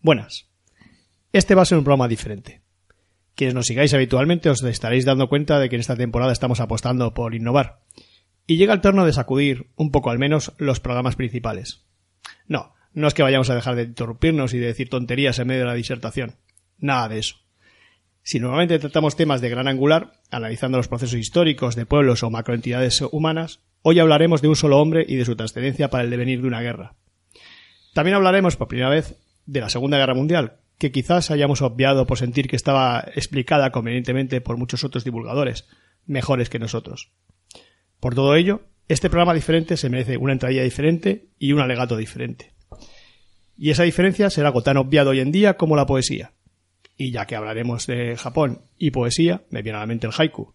Buenas. Este va a ser un programa diferente. Quienes nos sigáis habitualmente os estaréis dando cuenta de que en esta temporada estamos apostando por innovar. Y llega el turno de sacudir, un poco al menos, los programas principales. No, no es que vayamos a dejar de interrumpirnos y de decir tonterías en medio de la disertación. Nada de eso. Si normalmente tratamos temas de gran angular, analizando los procesos históricos de pueblos o macroentidades humanas, hoy hablaremos de un solo hombre y de su trascendencia para el devenir de una guerra. También hablaremos por primera vez de la Segunda Guerra Mundial, que quizás hayamos obviado por sentir que estaba explicada convenientemente por muchos otros divulgadores, mejores que nosotros. Por todo ello, este programa diferente se merece una entradilla diferente y un alegato diferente. Y esa diferencia será algo tan obviado hoy en día como la poesía. Y ya que hablaremos de Japón y poesía, me viene a la mente el haiku.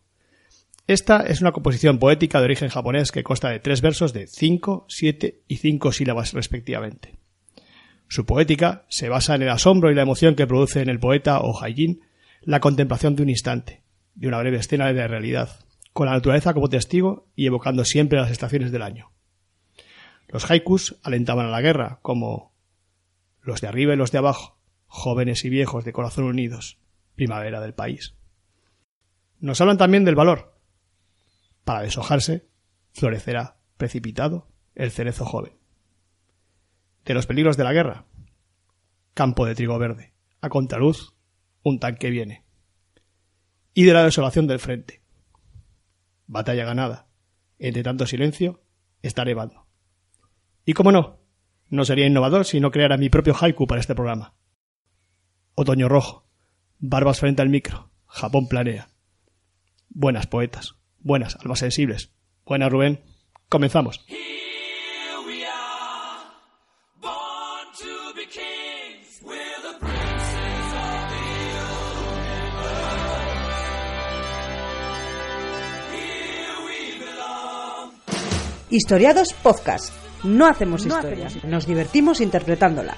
Esta es una composición poética de origen japonés que consta de tres versos de cinco, siete y cinco sílabas respectivamente. Su poética se basa en el asombro y la emoción que produce en el poeta o haijin la contemplación de un instante, de una breve escena de la realidad, con la naturaleza como testigo y evocando siempre las estaciones del año. Los haikus alentaban a la guerra, como los de arriba y los de abajo, jóvenes y viejos de corazón unidos, primavera del país. Nos hablan también del valor. Para deshojarse, florecerá, precipitado, el cerezo joven de los peligros de la guerra. Campo de trigo verde. A contraluz, un tanque viene. Y de la desolación del frente. Batalla ganada. Entre tanto silencio, está nevando. Y cómo no, no sería innovador si no creara mi propio haiku para este programa. Otoño rojo. Barbas frente al micro. Japón planea. Buenas poetas. Buenas almas sensibles. Buenas Rubén. Comenzamos. Historiados Podcast. No hacemos historia, nos divertimos interpretándola.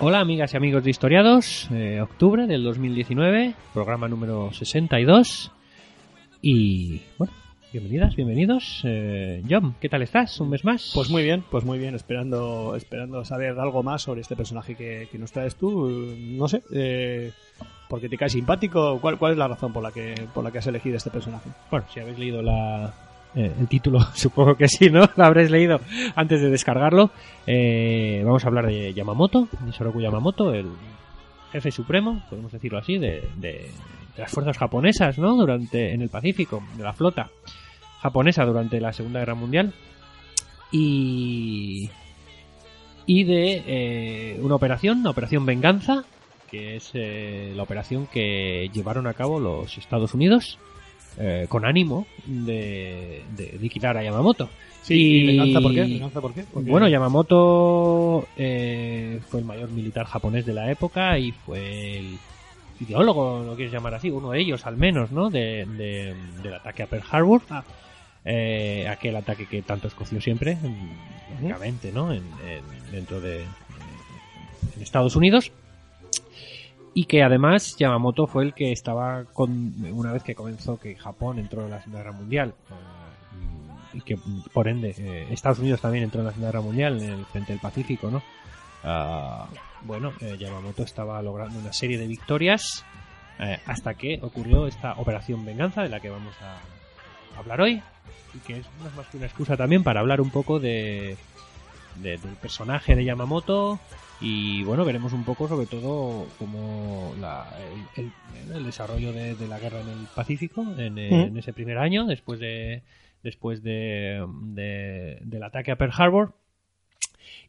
Hola amigas y amigos de Historiados, eh, octubre del 2019, programa número 62 y bueno, bienvenidas, bienvenidos. Eh, John, ¿qué tal estás? ¿Un mes más? Pues muy bien, pues muy bien, esperando, esperando saber algo más sobre este personaje que, nos traes tú. No sé, eh, porque te cae simpático. ¿Cuál, ¿Cuál es la razón por la que por la que has elegido este personaje? Bueno, si habéis leído la, eh, el título supongo que sí, ¿no? Lo habréis leído antes de descargarlo. Eh, vamos a hablar de Yamamoto, de Soroku Yamamoto, el jefe supremo, podemos decirlo así, de, de, las fuerzas japonesas, ¿no? Durante, en el Pacífico, de la flota japonesa durante la Segunda Guerra Mundial. Y, y de eh, una operación, una operación venganza, que es la operación que llevaron a cabo los Estados Unidos eh, con ánimo de, de, liquidar a Yamamoto. Sí, venganza por qué? por qué? Bueno, Yamamoto eh, fue el mayor militar japonés de la época y fue el ideólogo, lo quieres llamar así, uno de ellos al menos, ¿no? De, del ataque a Pearl Harbor. Ah. Eh, aquel ataque que tanto escoció siempre, lógicamente, ¿no? En, dentro de en Estados Unidos y que además Yamamoto fue el que estaba con una vez que comenzó que Japón entró en la Segunda Guerra Mundial eh, y que por ende eh, Estados Unidos también entró en la Segunda Guerra Mundial en el frente del Pacífico, ¿no? Ah, bueno, eh, Yamamoto estaba logrando una serie de victorias hasta que ocurrió esta operación venganza de la que vamos a hablar hoy y que es más que una excusa también para hablar un poco de del personaje de Yamamoto y bueno, veremos un poco sobre todo como el, desarrollo de, la guerra en el Pacífico en, ese primer año, después de después de, del ataque a Pearl Harbor.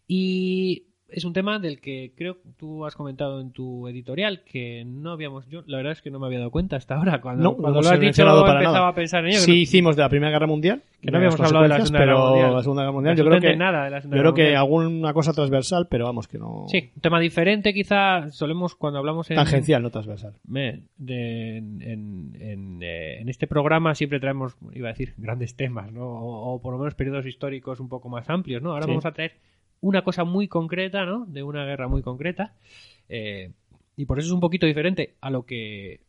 Y es un tema del que creo que tú has comentado en tu editorial que no habíamos yo la verdad es que no me había dado cuenta hasta ahora cuando, No, cuando no lo has dicho para empezaba nada. a pensar en ello Sí no- hicimos de la Primera Guerra Mundial. Que no habíamos hablado de la Segunda Guerra Mundial. la Segunda Guerra Mundial yo creo que, nada de la Segunda yo creo que alguna cosa transversal, pero vamos que no... sí un tema diferente quizá solemos cuando hablamos en Tangencial, no transversal. En, en- en, eh, en este programa siempre traemos, iba a decir, grandes temas, ¿no? O, o por lo menos periodos históricos un poco más amplios, ¿no? Ahora Sí. vamos a traer una cosa muy concreta, ¿no? De una guerra muy concreta. eh, y por eso es un poquito diferente a lo que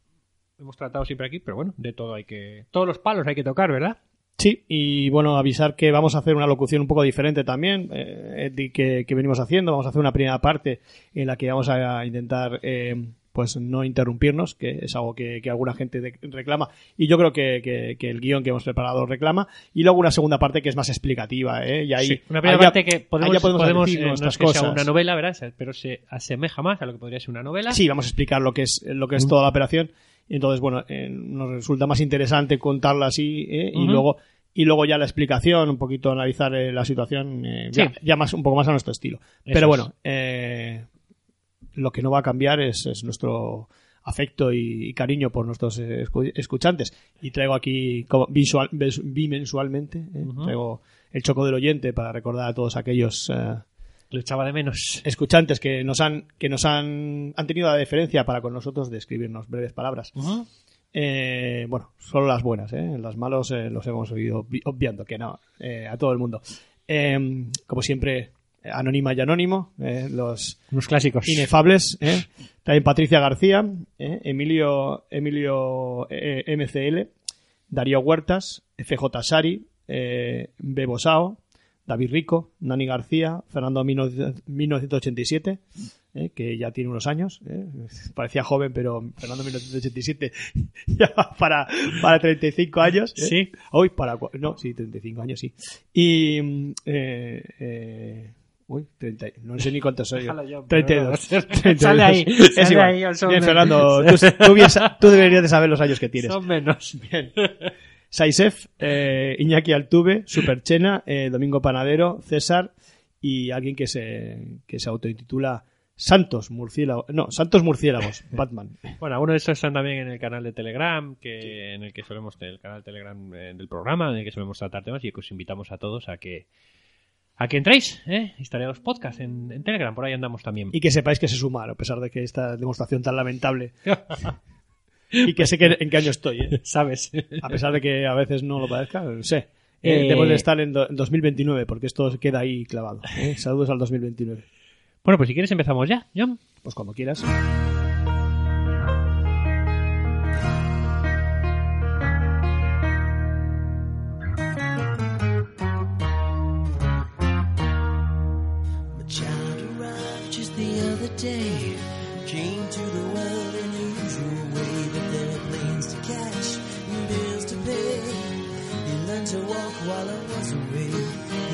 hemos tratado siempre aquí, pero bueno, de todo hay que... Todos los palos hay que tocar, ¿verdad? Sí, y bueno, avisar que vamos a hacer una locución un poco diferente también, eh, que, que venimos haciendo. Vamos a hacer una primera parte en la que vamos a intentar, eh, pues, no interrumpirnos, que es algo que, que alguna gente de- reclama. Y yo creo que, que- que el guion que hemos preparado reclama. Y luego una segunda parte que es más explicativa, ¿eh? Y ahí, Sí, una primera parte que podemos, podemos eh, no es que sea cosas. una novela, ¿verdad? Pero se asemeja más a lo que podría ser una novela. Sí, vamos a explicar lo que es lo que es toda la operación. Y entonces, bueno, eh, nos resulta más interesante contarla así ¿eh? y luego y luego ya la explicación, un poquito analizar eh, la situación, eh, Sí. ya, ya más un poco más a nuestro estilo. Eso Pero bueno, eh, lo que no va a cambiar es, es nuestro afecto y, y cariño por nuestros escu- escuchantes. Y traigo aquí como visual, bimensualmente, eh, traigo el choco del oyente para recordar a todos aquellos eh, Lo echaba de menos. escuchantes que nos han que nos han, han tenido la deferencia para con nosotros de escribirnos breves palabras. Eh, bueno, solo las buenas, ¿eh? Las malos los hemos ido obvi- obviando, que no, a todo el mundo. Eh, como siempre, anónima y anónimo, eh, los Unos clásicos. inefables. ¿eh? También Patricia García, ¿eh? Emilio, Emilio eh, MCL, Darío Huertas, FJ Sari, eh, Bebo Sao, David Rico, Nani García, Fernando 19- 1987, ¿eh? que ya tiene unos años. ¿eh? Parecía joven, pero Fernando 1987 ya va para, para 35 años. ¿eh? Sí. Hoy para... No, sí, 35 años, sí. Y... mm, eh, eh, uy, 30, no sé ni cuántos soy. yo. Pero 32. no. 32. Sale ahí, Es sale igual. ahí, son Bien, Fernando, tú, tú bien sa- tú deberías de saber los años que tienes. Son menos. Bien. Saisef, eh, Iñaki Altuve, Superchena, eh, Domingo Panadero, César y alguien que se, que se autointitula Santos Murciélagos. No, Santos Murciélagos, Batman. Bueno, algunos de esos están también en el canal de Telegram, que en el que solemos el canal de Telegram eh, del programa, en el que solemos tratar temas y que os invitamos a todos a que a que entréis, ¿eh? Historiados Podcast en, en Telegram, por ahí andamos también. Y que sepáis que se sumaron, a pesar de que esta demostración tan lamentable. Y que sé que en qué año estoy, ¿eh? ¿Sabes? A pesar de que a veces no lo parezca, sé. Eh, Eh, debo de estar en do- 2029, porque esto queda ahí clavado. ¿eh? Saludos al 2029. bueno, pues si quieres empezamos ya, John. Pues cuando quieras. Day. Came to the world in the usual way, but there were planes to catch and bills to pay. He learned to walk while I was away.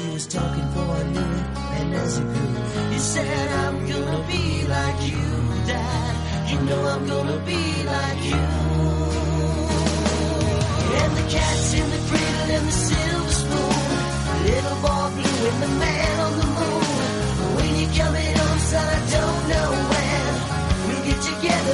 He was talking for I knew it, and as he grew, he said, I'm gonna be like you, Dad. You know I'm gonna be like you. And the cat's in the cradle and the silver spoon. Little boy blue and the man on the moon. When you're coming home, son, I don't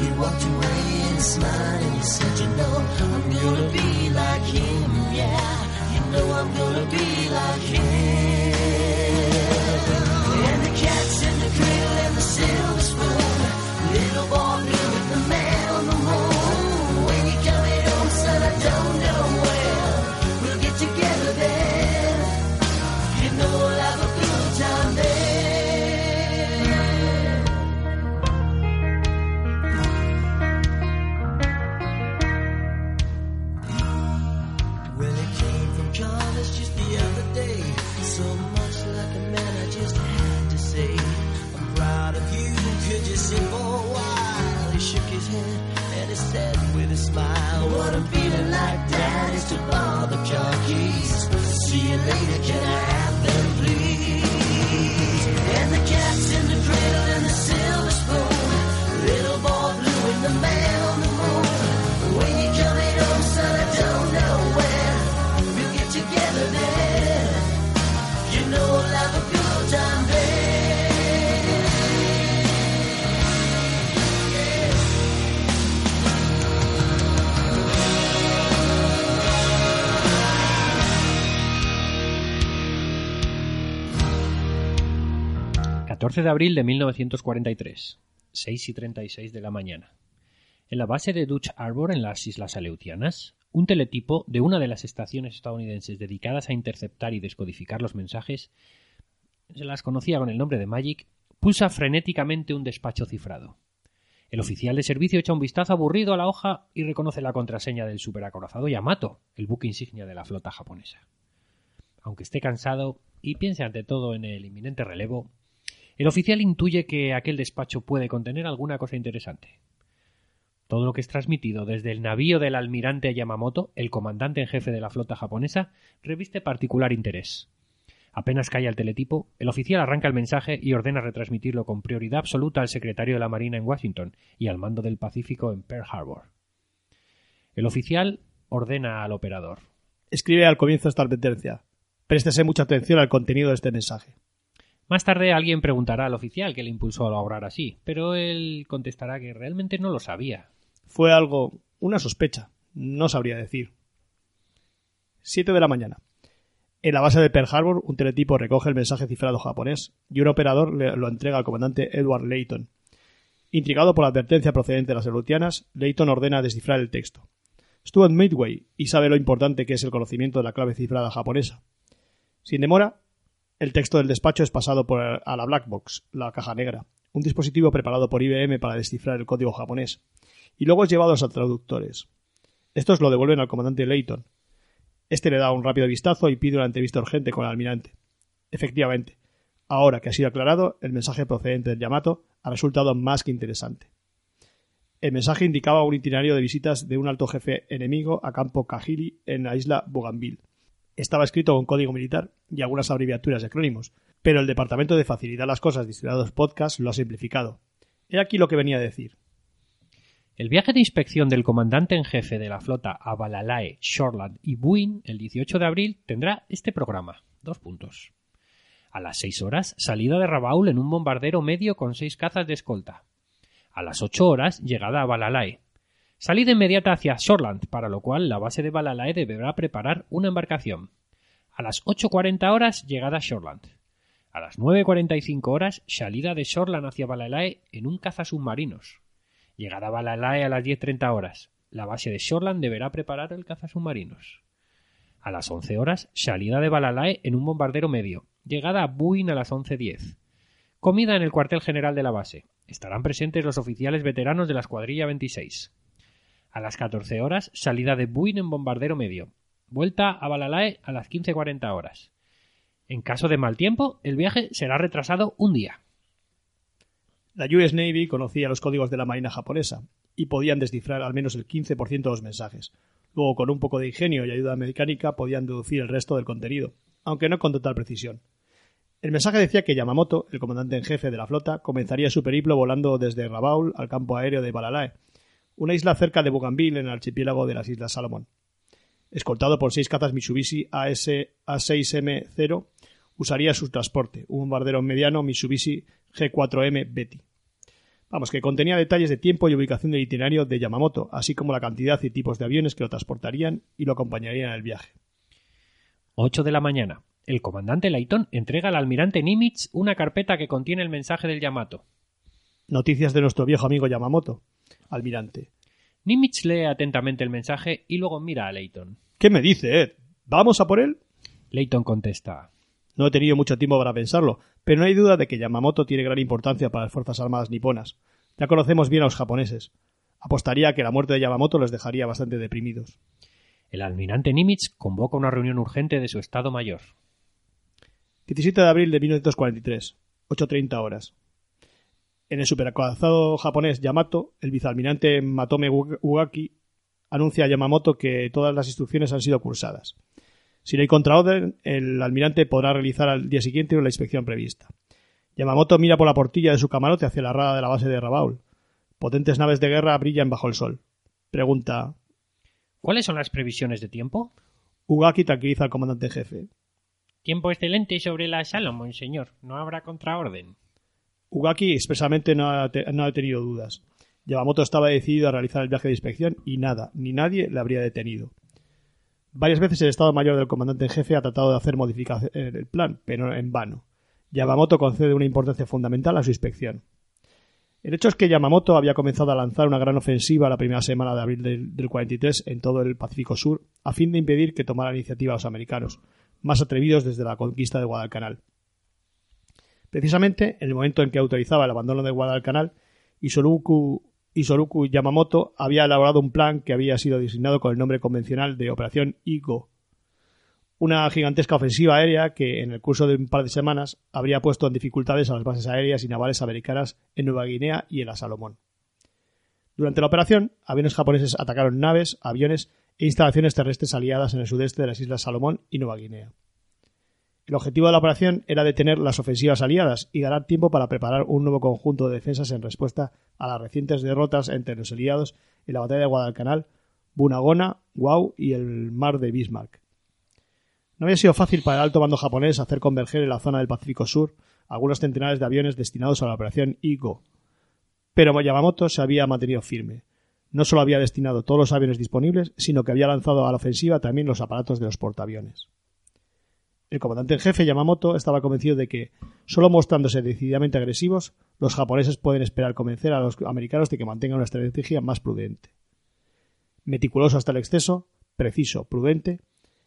He walked away and smiled and he said, you know, I'm gonna be like him. Yeah, you know I'm gonna be like him. 14 de abril de 1943, 6 y 36 de la mañana. En la base de Dutch Arbor, en las Islas Aleutianas, un teletipo de una de las estaciones estadounidenses dedicadas a interceptar y descodificar los mensajes, se las conocía con el nombre de Magic, pulsa frenéticamente un despacho cifrado. El oficial de servicio echa un vistazo aburrido a la hoja y reconoce la contraseña del superacorazado Yamato, el buque insignia de la flota japonesa. Aunque esté cansado y piense ante todo en el inminente relevo, el oficial intuye que aquel despacho puede contener alguna cosa interesante. Todo lo que es transmitido desde el navío del almirante Yamamoto, el comandante en jefe de la flota japonesa, reviste particular interés. Apenas cae el teletipo, el oficial arranca el mensaje y ordena retransmitirlo con prioridad absoluta al secretario de la Marina en Washington y al mando del Pacífico en Pearl Harbor. El oficial ordena al operador. Escribe al comienzo esta advertencia. Préstese mucha atención al contenido de este mensaje. Más tarde alguien preguntará al oficial que le impulsó a obrar así, pero él contestará que realmente no lo sabía. Fue algo, una sospecha, no sabría decir. 7 de la mañana. En la base de Pearl Harbor, un teletipo recoge el mensaje cifrado japonés y un operador lo entrega al comandante Edward Layton. Intrigado por la advertencia procedente de las Aleutianas, Layton ordena descifrar el texto. En Midway y sabe lo importante que es el conocimiento de la clave cifrada japonesa. Sin demora, el texto del despacho es pasado por a la Black Box, la caja negra, un dispositivo preparado por IBM para descifrar el código japonés, y luego es llevado a los traductores. Estos lo devuelven al comandante Layton. Este le da un rápido vistazo y pide una entrevista urgente con el almirante. Efectivamente, ahora que ha sido aclarado, el mensaje procedente del Yamato ha resultado más que interesante. El mensaje indicaba un itinerario de visitas de un alto jefe enemigo a campo Kahili en la isla Bougainville. Estaba escrito con código militar y algunas abreviaturas y acrónimos, pero el Departamento de Facilitar las Cosas distribuidos podcast lo ha simplificado. He aquí lo que venía a decir. El viaje de inspección del comandante en jefe de la flota a Balalae, Shoreland y Buin el 18 de abril tendrá este programa. Dos puntos. A las 6 horas, salida de Rabaul en un bombardero medio con seis cazas de escolta. A las 8 horas, llegada a Balalae. Salida inmediata hacia Shoreland, para lo cual la base de Balalae deberá preparar una embarcación. A las 8.40 horas, llegada a Shoreland. A las 9.45 horas, salida de Shoreland hacia Balalae en un cazasubmarinos. Llegada a Balalae a las 10.30 horas. La base de Shoreland deberá preparar el cazasubmarinos. A las 11 horas, salida de Balalae en un bombardero medio. Llegada a Buin a las 11.10. Comida en el cuartel general de la base. Estarán presentes los oficiales veteranos de la escuadrilla 26. A las 14 horas, salida de Buin en bombardero medio. Vuelta a Balalae a las 15.40 horas. En caso de mal tiempo, el viaje será retrasado un día. La US Navy conocía los códigos de la Marina japonesa y podían descifrar al menos el 15% de los mensajes. Luego, con un poco de ingenio y ayuda mecánica, podían deducir el resto del contenido, aunque no con total precisión. El mensaje decía que Yamamoto, el comandante en jefe de la flota, comenzaría su periplo volando desde Rabaul al campo aéreo de Balalae, una isla cerca de Bougainville en el archipiélago de las Islas Salomón. Escoltado por seis cazas Mitsubishi AS A6M0, usaría su transporte, un bombardero mediano Mitsubishi G4M Betty. Vamos, que contenía detalles de tiempo y ubicación del itinerario de Yamamoto, así como la cantidad y tipos de aviones que lo transportarían y lo acompañarían en el viaje. 8 de la mañana. El comandante Layton entrega al almirante Nimitz una carpeta que contiene el mensaje del Yamato. Noticias de nuestro viejo amigo Yamamoto. Almirante. Nimitz lee atentamente el mensaje y luego mira a Layton. ¿Qué me dice, Ed? ¿Vamos a por él? Layton contesta. No he tenido mucho tiempo para pensarlo, pero no hay duda de que Yamamoto tiene gran importancia para las Fuerzas Armadas niponas. Ya conocemos bien a los japoneses. Apostaría que la muerte de Yamamoto les dejaría bastante deprimidos. El almirante Nimitz convoca una reunión urgente de su Estado Mayor. 17 de abril de 1943, 8.30 horas. En el superacorazado japonés Yamato, el vicealmirante Matome Ugaki anuncia a Yamamoto que todas las instrucciones han sido cursadas. Si no hay contraorden, el almirante podrá realizar al día siguiente la inspección prevista. Yamamoto mira por la portilla de su camarote hacia la rada de la base de Rabaul. Potentes naves de guerra brillan bajo el sol. Pregunta. ¿Cuáles son las previsiones de tiempo? Ugaki tranquiliza al comandante jefe. Tiempo excelente sobre la Salomon, señor. No habrá contraorden. Ugaki expresamente no ha, tenido dudas. Yamamoto estaba decidido a realizar el viaje de inspección y nada, ni nadie le habría detenido. Varias veces el Estado Mayor del comandante en jefe ha tratado de hacer modificaciones en el plan, pero en vano. Yamamoto concede una importancia fundamental a su inspección. El hecho es que Yamamoto había comenzado a lanzar una gran ofensiva la primera semana de abril del, del 43 en todo el Pacífico Sur, a fin de impedir que tomara iniciativa los americanos, más atrevidos desde la conquista de Guadalcanal. Precisamente en el momento en que autorizaba el abandono de Guadalcanal, Isoroku, Isoroku Yamamoto había elaborado un plan que había sido designado con el nombre convencional de Operación Igo, una gigantesca ofensiva aérea que en el curso de un par de semanas habría puesto en dificultades a las bases aéreas y navales americanas en Nueva Guinea y en la Salomón. Durante la operación, aviones japoneses atacaron naves, aviones e instalaciones terrestres aliadas en el sudeste de las Islas Salomón y Nueva Guinea. El objetivo de la operación era detener las ofensivas aliadas y ganar tiempo para preparar un nuevo conjunto de defensas en respuesta a las recientes derrotas entre los aliados en la batalla de Guadalcanal, Bunagona, Guau y el mar de Bismarck. No había sido fácil para el alto mando japonés hacer converger en la zona del Pacífico Sur algunos centenares de aviones destinados a la operación Igo, pero Yamamoto se había mantenido firme. No solo había destinado todos los aviones disponibles, sino que había lanzado a la ofensiva también los aparatos de los portaaviones. El comandante en jefe Yamamoto estaba convencido de que, solo mostrándose decididamente agresivos, los japoneses pueden esperar convencer a los americanos de que mantengan una estrategia más prudente. Meticuloso hasta el exceso, preciso, prudente,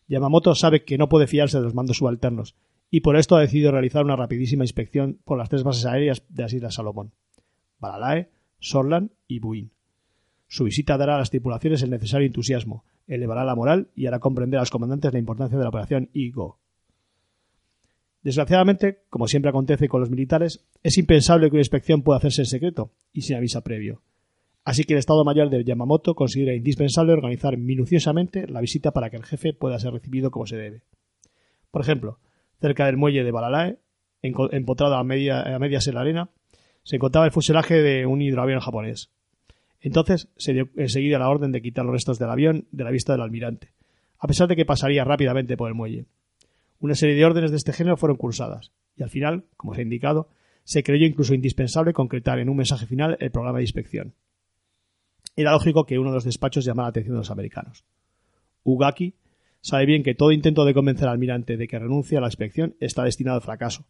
Yamamoto sabe que no puede fiarse de los mandos subalternos, y por esto ha decidido realizar una rapidísima inspección por las tres bases aéreas de las Islas Salomón, Balalae, Sorlan y Buin. Su visita dará a las tripulaciones el necesario entusiasmo, elevará la moral y hará comprender a los comandantes la importancia de la operación Igo. Desgraciadamente, como siempre acontece con los militares, es impensable que una inspección pueda hacerse en secreto y sin aviso previo. Así que el Estado Mayor de Yamamoto considera indispensable organizar minuciosamente la visita para que el jefe pueda ser recibido como se debe. Por ejemplo, cerca del muelle de Balalae, empotrado a, media- a medias en la arena, se encontraba el fuselaje de un hidroavión japonés. Entonces se dio enseguida la orden de quitar los restos del avión de la vista del almirante, a pesar de que pasaría rápidamente por el muelle. Una serie de órdenes de este género fueron cursadas, y al final, como se ha indicado, se creyó incluso indispensable concretar en un mensaje final el programa de inspección. Era lógico que uno de los despachos llamara la atención de los americanos. Ugaki sabe bien que todo intento de convencer al almirante de que renuncie a la inspección está destinado al fracaso,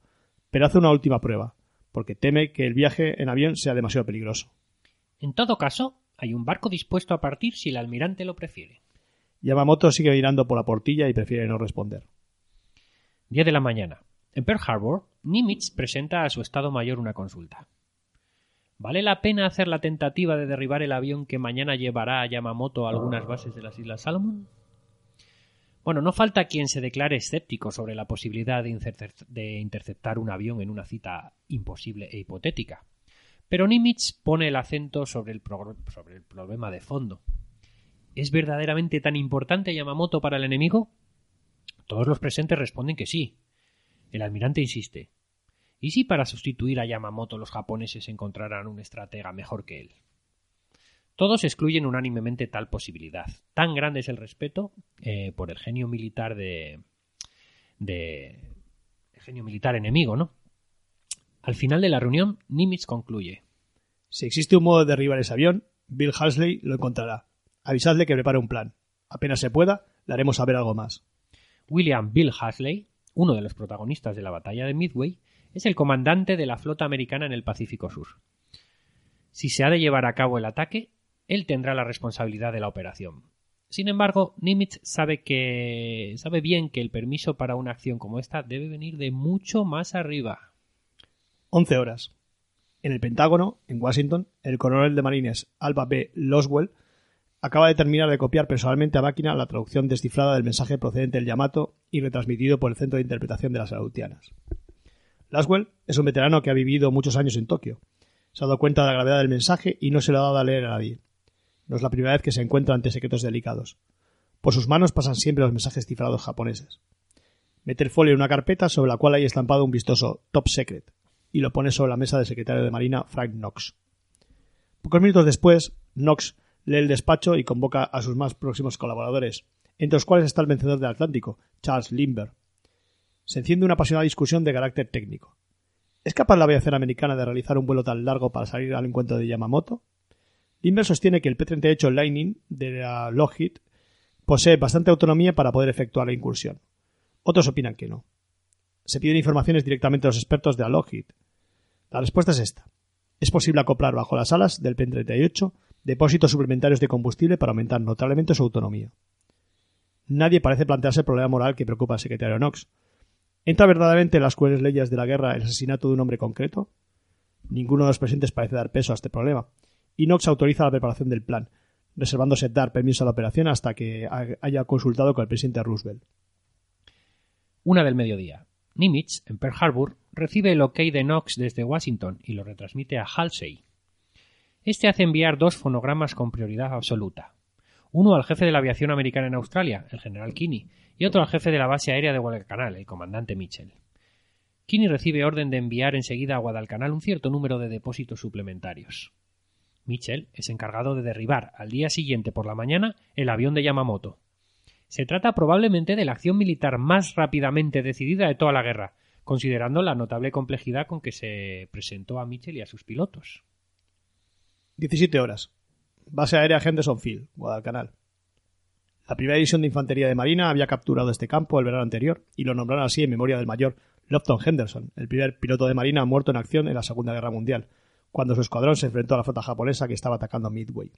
pero hace una última prueba, porque teme que el viaje en avión sea demasiado peligroso. En todo caso, hay un barco dispuesto a partir si el almirante lo prefiere. Yamamoto sigue mirando por la portilla y prefiere no responder. 10 de la mañana. En Pearl Harbor, Nimitz presenta a su Estado Mayor una consulta. ¿Vale la pena hacer la tentativa de derribar el avión que mañana llevará a Yamamoto a algunas bases de las Islas Salomón? Bueno, no falta quien se declare escéptico sobre la posibilidad de, intercep- de interceptar un avión en una cita imposible e hipotética. Pero Nimitz pone el acento sobre el, sobre el problema de fondo. ¿Es verdaderamente tan importante Yamamoto para el enemigo? Todos los presentes responden que sí. El almirante insiste. ¿Y si para sustituir a Yamamoto los japoneses encontraran un estratega mejor que él? Todos excluyen unánimemente tal posibilidad. Tan grande es el respeto eh, por el genio militar de, de el genio militar enemigo, ¿no? Al final de la reunión, Nimitz concluye. Si existe un modo de derribar ese avión, Bill Halsley lo encontrará. Avisadle que prepare un plan. Apenas se pueda, le haremos saber algo más. William Bill Hasley, uno de los protagonistas de la batalla de Midway, es el comandante de la flota americana en el Pacífico Sur. Si se ha de llevar a cabo el ataque, él tendrá la responsabilidad de la operación. Sin embargo, Nimitz sabe que sabe bien que el permiso para una acción como esta debe venir de mucho más arriba. 11 horas. En el Pentágono, en Washington, el coronel de marines Alba B. Loswell acaba de terminar de copiar personalmente a máquina la traducción descifrada del mensaje procedente del Yamato y retransmitido por el Centro de Interpretación de las Aleutianas. Laswell es un veterano que ha vivido muchos años en Tokio. Se ha dado cuenta de la gravedad del mensaje y no se lo ha dado a leer a nadie. No es la primera vez que se encuentra ante secretos delicados. Por sus manos pasan siempre los mensajes cifrados japoneses. Mete el folio en una carpeta sobre la cual hay estampado un vistoso Top Secret y lo pone sobre la mesa del secretario de Marina Frank Knox. Pocos minutos después, Knox lee el despacho y convoca a sus más próximos colaboradores, entre los cuales está el vencedor del Atlántico, Charles Lindbergh. Se enciende una apasionada discusión de carácter técnico. ¿Es capaz la aviación americana de realizar un vuelo tan largo para salir al encuentro de Yamamoto? Lindbergh sostiene que el P-38 Lightning de la Lockheed posee bastante autonomía para poder efectuar la incursión. Otros opinan que no. Se piden informaciones directamente a los expertos de la Lockheed. La respuesta es esta. Es posible acoplar bajo las alas del P-38 depósitos suplementarios de combustible para aumentar notablemente su autonomía. Nadie parece plantearse el problema moral que preocupa al secretario Knox. ¿Entra verdaderamente en las crueles leyes de la guerra el asesinato de un hombre concreto? Ninguno de los presentes parece dar peso a este problema, y Knox autoriza la preparación del plan, reservándose dar permiso a la operación hasta que haya consultado con el presidente Roosevelt. Una del mediodía. Nimitz, en Pearl Harbor, recibe el ok de Knox desde Washington y lo retransmite a Halsey. Este hace enviar dos fonogramas con prioridad absoluta. Uno al jefe de la aviación americana en Australia, el general Kinney, y otro al jefe de la base aérea de Guadalcanal, el comandante Mitchell. Kinney recibe orden de enviar enseguida a Guadalcanal un cierto número de depósitos suplementarios. Mitchell es encargado de derribar al día siguiente por la mañana el avión de Yamamoto. Se trata probablemente de la acción militar más rápidamente decidida de toda la guerra, considerando la notable complejidad con que se presentó a Mitchell y a sus pilotos. 17 horas. Base aérea Henderson Field, Guadalcanal. La primera división de infantería de Marina había capturado este campo el verano anterior y lo nombraron así en memoria del mayor Lofton Henderson, el primer piloto de Marina muerto en acción en la Segunda Guerra Mundial, cuando su escuadrón se enfrentó a la flota japonesa que estaba atacando Midway.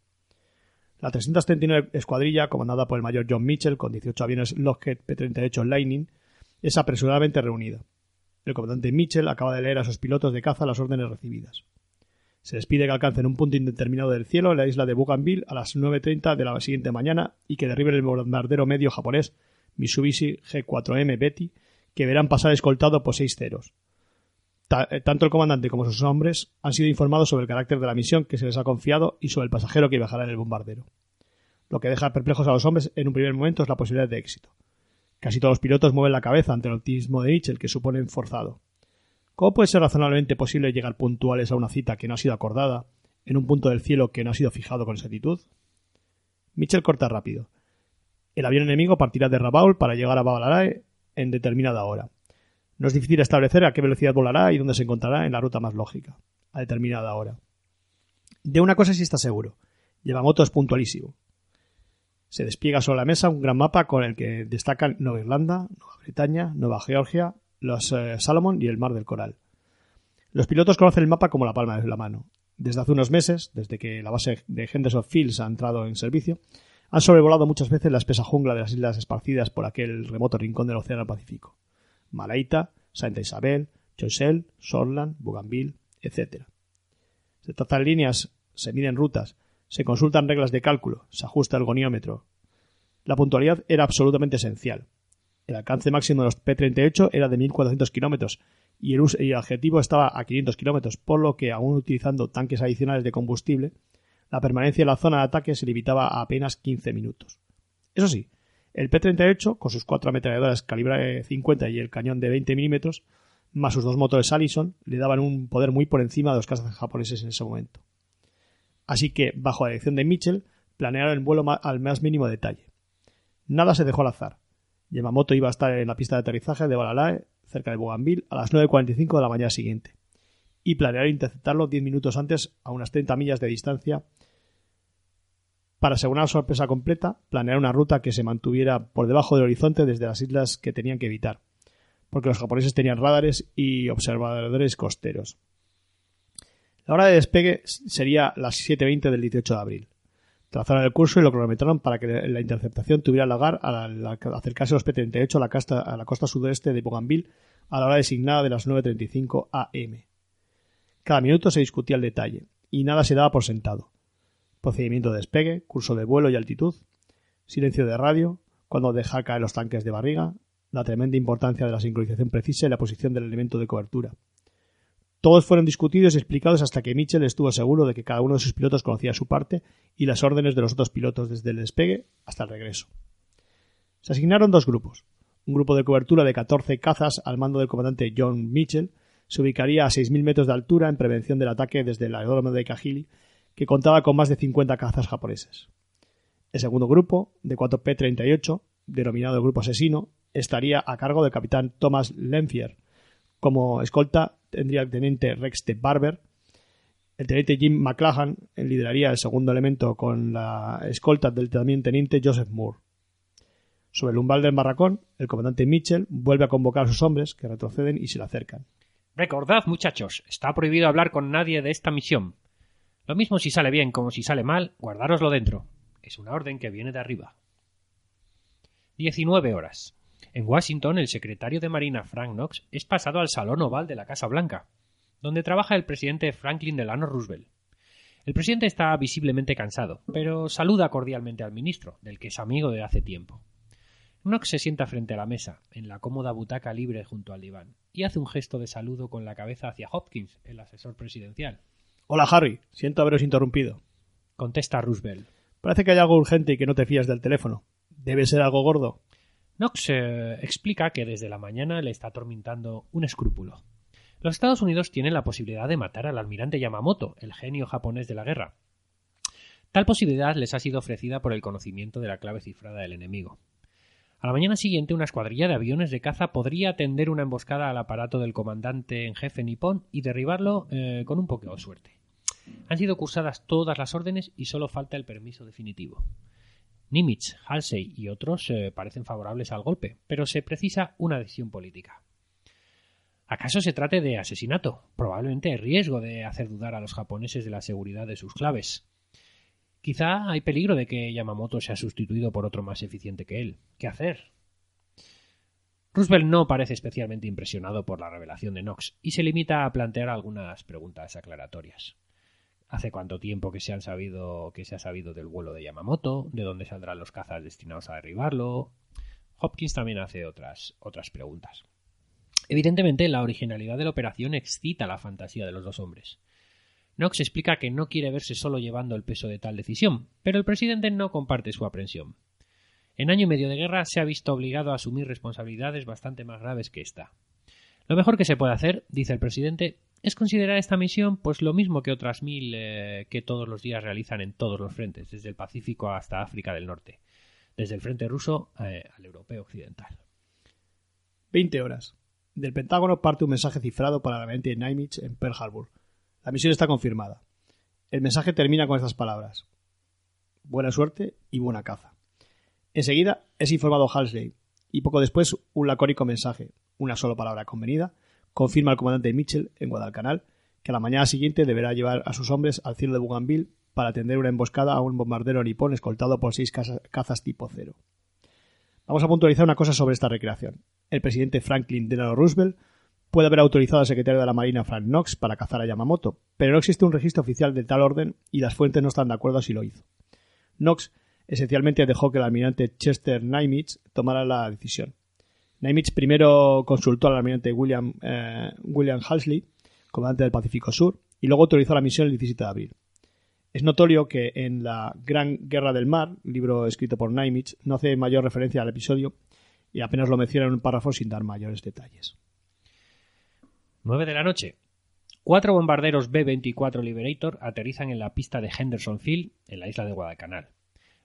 La 339 escuadrilla, comandada por el mayor John Mitchell, con 18 aviones Lockheed P-38 Lightning, es apresuradamente reunida. El comandante Mitchell acaba de leer a sus pilotos de caza las órdenes recibidas. Se les pide que alcancen un punto indeterminado del cielo en la isla de Bougainville a las 9.30 de la siguiente mañana y que derriben el bombardero medio japonés Mitsubishi G4M Betty, que verán pasar escoltado por seis ceros. Eh, tanto el comandante como sus hombres han sido informados sobre el carácter de la misión que se les ha confiado y sobre el pasajero que viajará en el bombardero. Lo que deja perplejos a los hombres en un primer momento es la posibilidad de éxito. Casi todos los pilotos mueven la cabeza ante el optimismo de Mitchell que supone forzado. ¿Cómo puede ser razonablemente posible llegar puntuales a una cita que no ha sido acordada, en un punto del cielo que no ha sido fijado con exactitud? Mitchell corta rápido. El avión enemigo partirá de Rabaul para llegar a Babalarae en determinada hora. No es difícil establecer a qué velocidad volará y dónde se encontrará en la ruta más lógica, a determinada hora. De una cosa sí está seguro. Yamamoto es puntualísimo. Se despliega sobre la mesa un gran mapa con el que destacan Nueva Irlanda, Nueva Bretaña, Nueva Georgia, los eh, Salomón y el Mar del Coral. Los pilotos conocen el mapa como la palma de la mano. Desde hace unos meses, desde que la base de Henderson Fields ha entrado en servicio, han sobrevolado muchas veces la espesa jungla de las islas esparcidas por aquel remoto rincón del Océano Pacífico. Malaita, Santa Isabel, Choiseul, Sorland, Bougainville, etc. Se trazan líneas, se miden rutas, se consultan reglas de cálculo, se ajusta el goniómetro. La puntualidad era absolutamente esencial. El alcance máximo de los P-38 era de 1.400 kilómetros y el, el objetivo estaba a 500 kilómetros, por lo que, aún utilizando tanques adicionales de combustible, la permanencia en la zona de ataque se limitaba a apenas 15 minutos. Eso sí, el P-38, con sus cuatro ametralladoras calibre 50 y el cañón de 20 milímetros, más sus dos motores Allison, le daban un poder muy por encima de los cazas japoneses en ese momento. Así que, bajo la dirección de Mitchell, planearon el vuelo al más mínimo detalle. Nada se dejó al azar. Yamamoto iba a estar en la pista de aterrizaje de Balalae, cerca de Bougainville, a las 9.45 de la mañana siguiente, y planearon interceptarlo 10 minutos antes a unas 30 millas de distancia para asegurar sorpresa completa, planear una ruta que se mantuviera por debajo del horizonte desde las islas que tenían que evitar, porque los japoneses tenían radares y observadores costeros. La hora de despegue sería las 7.20 del 18 de abril. Trazaron el curso y lo cronometraron para que la interceptación tuviera lugar al, acercarse los P-38 a la, costa, a la costa sudeste de Bougainville a la hora designada de las 9.35 am. Cada minuto se discutía el detalle, y nada se daba por sentado procedimiento de despegue, curso de vuelo y altitud, silencio de radio, cuando deja caer los tanques de barriga, la tremenda importancia de la sincronización precisa y la posición del elemento de cobertura. Todos fueron discutidos y explicados hasta que Mitchell estuvo seguro de que cada uno de sus pilotos conocía su parte y las órdenes de los otros pilotos desde el despegue hasta el regreso. Se asignaron dos grupos. Un grupo de cobertura de 14 cazas al mando del comandante John Mitchell se ubicaría a 6.000 metros de altura en prevención del ataque desde el aeródromo de Kahili, que contaba con más de 50 cazas japoneses. El segundo grupo, de 4 P-38, denominado el Grupo Asesino, estaría a cargo del capitán Thomas Lemfier. Como escolta tendría el teniente Rex T. Barber. El teniente Jim McClahan lideraría el segundo elemento con la escolta del también teniente Joseph Moore. Sobre el umbral del barracón, el comandante Mitchell vuelve a convocar a sus hombres, que retroceden y se le acercan. Recordad, muchachos, está prohibido hablar con nadie de esta misión. Lo mismo si sale bien como si sale mal, guardároslo dentro. Es una orden que viene de arriba. 19 horas. En Washington, el secretario de Marina Frank Knox es pasado al Salón Oval de la Casa Blanca, donde trabaja el presidente Franklin Delano Roosevelt. El presidente está visiblemente cansado, pero saluda cordialmente al ministro, del que es amigo de hace tiempo. Knox se sienta frente a la mesa, en la cómoda butaca libre junto al diván, y hace un gesto de saludo con la cabeza hacia Hopkins, el asesor presidencial. Hola, Harry. Siento haberos interrumpido. Contesta Roosevelt. Parece que hay algo urgente y que no te fías del teléfono. ¿Debe ser algo gordo? Knox eh, explica que desde la mañana le está atormentando un escrúpulo. Los Estados Unidos tienen la posibilidad de matar al almirante Yamamoto, el genio japonés de la guerra. Tal posibilidad les ha sido ofrecida por el conocimiento de la clave cifrada del enemigo. A la mañana siguiente, una escuadrilla de aviones de caza podría tender una emboscada al aparato del comandante en jefe nipón y derribarlo eh, con un poco de suerte. Han sido cursadas todas las órdenes y solo falta el permiso definitivo. Nimitz, Halsey y otros eh, parecen favorables al golpe, pero se precisa una decisión política. ¿Acaso se trate de asesinato? Probablemente hay riesgo de hacer dudar a los japoneses de la seguridad de sus claves. Quizá hay peligro de que Yamamoto sea sustituido por otro más eficiente que él. ¿Qué hacer? Roosevelt no parece especialmente impresionado por la revelación de Knox y se limita a plantear algunas preguntas aclaratorias. ¿Hace cuánto tiempo que se, han sabido, que se ha sabido del vuelo de Yamamoto? ¿De dónde saldrán los cazas destinados a derribarlo? Hopkins también hace otras, otras preguntas. Evidentemente, la originalidad de la operación excita la fantasía de los dos hombres. Knox explica que no quiere verse solo llevando el peso de tal decisión, pero el presidente no comparte su aprensión. En año y medio de guerra se ha visto obligado a asumir responsabilidades bastante más graves que esta. Lo mejor que se puede hacer, dice el presidente, es considerar esta misión pues lo mismo que otras mil eh, que todos los días realizan en todos los frentes, desde el Pacífico hasta África del Norte, desde el frente ruso eh, al europeo occidental. 20 horas. Del Pentágono parte un mensaje cifrado para la mente de Nimitz en Pearl Harbor. La misión está confirmada. El mensaje termina con estas palabras. Buena suerte y buena caza. Enseguida es informado Halsey y poco después un lacónico mensaje, una sola palabra convenida, confirma el comandante Mitchell en Guadalcanal que a la mañana siguiente deberá llevar a sus hombres al cielo de Bougainville para atender una emboscada a un bombardero nipón escoltado por seis cazas tipo cero. Vamos a puntualizar una cosa sobre esta recreación. El presidente Franklin Delano Roosevelt puede haber autorizado al secretario de la Marina Frank Knox para cazar a Yamamoto, pero no existe un registro oficial de tal orden y las fuentes no están de acuerdo si lo hizo. Knox esencialmente dejó que el almirante Chester Nimitz tomara la decisión. Nimitz primero consultó al almirante William, eh, William Halsey, comandante del Pacífico Sur, y luego autorizó la misión el 17 de abril. Es notorio que en la Gran Guerra del Mar, libro escrito por Nimitz, no hace mayor referencia al episodio y apenas lo menciona en un párrafo sin dar mayores detalles. 9 de la noche. Cuatro bombarderos B-24 Liberator aterrizan en la pista de Henderson Field, en la isla de Guadalcanal.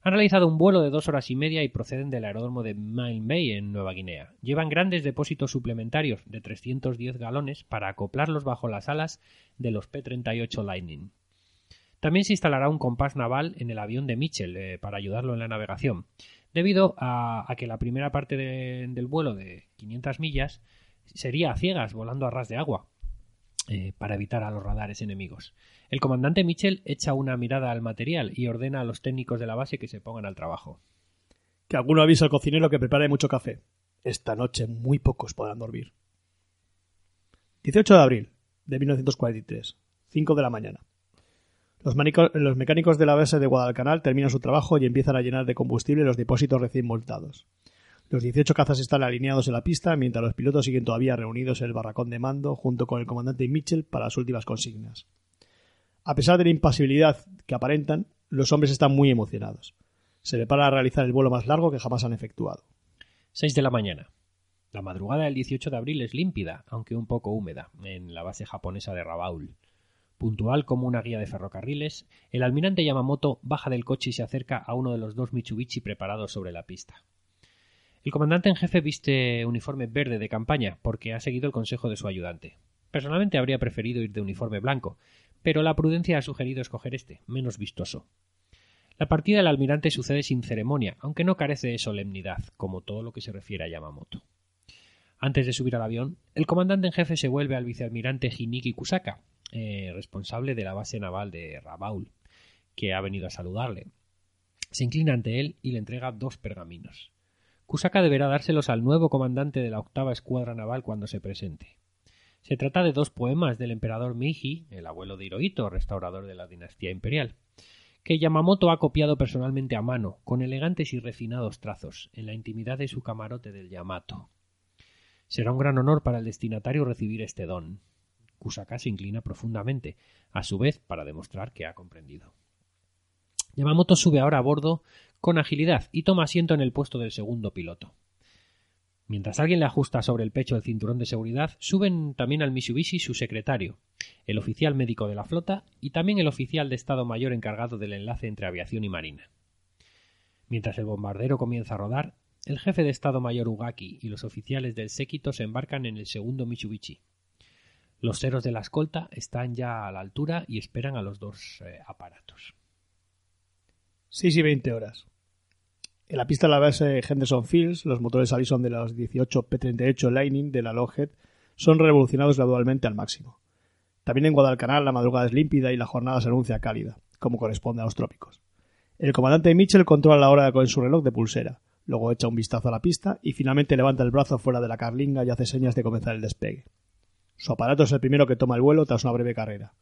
Han realizado un vuelo de dos horas y media y proceden del aeródromo de Milne Bay, en Nueva Guinea. Llevan grandes depósitos suplementarios de 310 galones para acoplarlos bajo las alas de los P-38 Lightning. También se instalará un compás naval en el avión de Mitchell eh, para ayudarlo en la navegación, debido a, que la primera parte de- del vuelo de 500 millas sería a ciegas, volando a ras de agua, eh, para evitar a los radares enemigos. El comandante Mitchell echa una mirada al material y ordena a los técnicos de la base que se pongan al trabajo. Que alguno avise al cocinero que prepare mucho café. Esta noche muy pocos podrán dormir. 18 de abril de 1943, 5 de la mañana. Los, los mecánicos de la base de Guadalcanal terminan su trabajo y empiezan a llenar de combustible los depósitos recién montados. Los 18 cazas están alineados en la pista, mientras los pilotos siguen todavía reunidos en el barracón de mando junto con el comandante Mitchell para las últimas consignas. A pesar de la impasibilidad que aparentan, los hombres están muy emocionados. Se prepara a realizar el vuelo más largo que jamás han efectuado. 6 de la mañana. La madrugada del 18 de abril es límpida, aunque un poco húmeda, en la base japonesa de Rabaul. Puntual como una guía de ferrocarriles, el almirante Yamamoto baja del coche y se acerca a uno de los dos Mitsubishi preparados sobre la pista. El comandante en jefe viste uniforme verde de campaña porque ha seguido el consejo de su ayudante. Personalmente habría preferido ir de uniforme blanco, pero la prudencia ha sugerido escoger este, menos vistoso. La partida del almirante sucede sin ceremonia, aunque no carece de solemnidad, como todo lo que se refiere a Yamamoto. Antes de subir al avión, el comandante en jefe se vuelve al vicealmirante Hiniki Kusaka, eh, responsable de la base naval de Rabaul, que ha venido a saludarle. Se inclina ante él y le entrega dos pergaminos. Kusaka deberá dárselos al nuevo comandante de la octava escuadra naval cuando se presente. Se trata de dos poemas del emperador Meiji, el abuelo de Hirohito, restaurador de la dinastía imperial, que Yamamoto ha copiado personalmente a mano, con elegantes y refinados trazos, en la intimidad de su camarote del Yamato. Será un gran honor para el destinatario recibir este don. Kusaka se inclina profundamente, a su vez para demostrar que ha comprendido. Yamamoto sube ahora a bordo con agilidad y toma asiento en el puesto del segundo piloto. Mientras alguien le ajusta sobre el pecho el cinturón de seguridad, suben también al Mitsubishi su secretario, el oficial médico de la flota y también el oficial de Estado Mayor encargado del enlace entre aviación y marina. Mientras el bombardero comienza a rodar, el jefe de Estado Mayor Ugaki y los oficiales del séquito se embarcan en el segundo Mitsubishi. Los ceros de la escolta están ya a la altura y esperan a los dos eh, aparatos. 6 y 20 horas. En la pista la base Henderson Fields, los motores Allison de los 18 P-38 Lightning de la Lockheed son revolucionados gradualmente al máximo. También en Guadalcanal la madrugada es límpida y la jornada se anuncia cálida, como corresponde a los trópicos. El comandante Mitchell controla la hora con su reloj de pulsera, luego echa un vistazo a la pista y finalmente levanta el brazo fuera de la carlinga y hace señas de comenzar el despegue. Su aparato es el primero que toma el vuelo tras una breve carrera.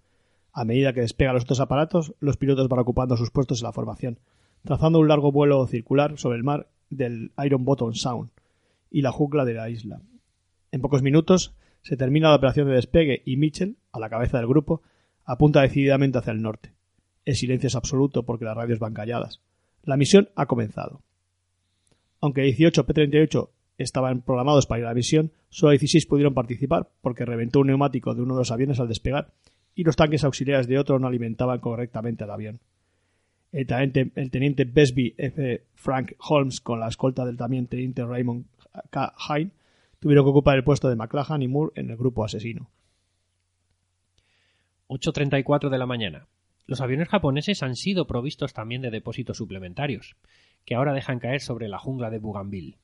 A medida que despega los otros aparatos, los pilotos van ocupando sus puestos en la formación, trazando un largo vuelo circular sobre el mar del Iron Bottom Sound y la jungla de la isla. En pocos minutos se termina la operación de despegue y Mitchell, a la cabeza del grupo, apunta decididamente hacia el norte. El silencio es absoluto porque las radios van calladas. La misión ha comenzado. Aunque 18 P-38 estaban programados para ir a la misión, solo 16 pudieron participar porque reventó un neumático de uno de los aviones al despegar y los tanques auxiliares de otro no alimentaban correctamente el avión. El teniente, Besby F. Frank Holmes con la escolta del también teniente Raymond K. Hine tuvieron que ocupar el puesto de McLachlan y Moore en el grupo asesino. 8.34 de la mañana. Los aviones japoneses han sido provistos también de depósitos suplementarios, que ahora dejan caer sobre la jungla de Bougainville.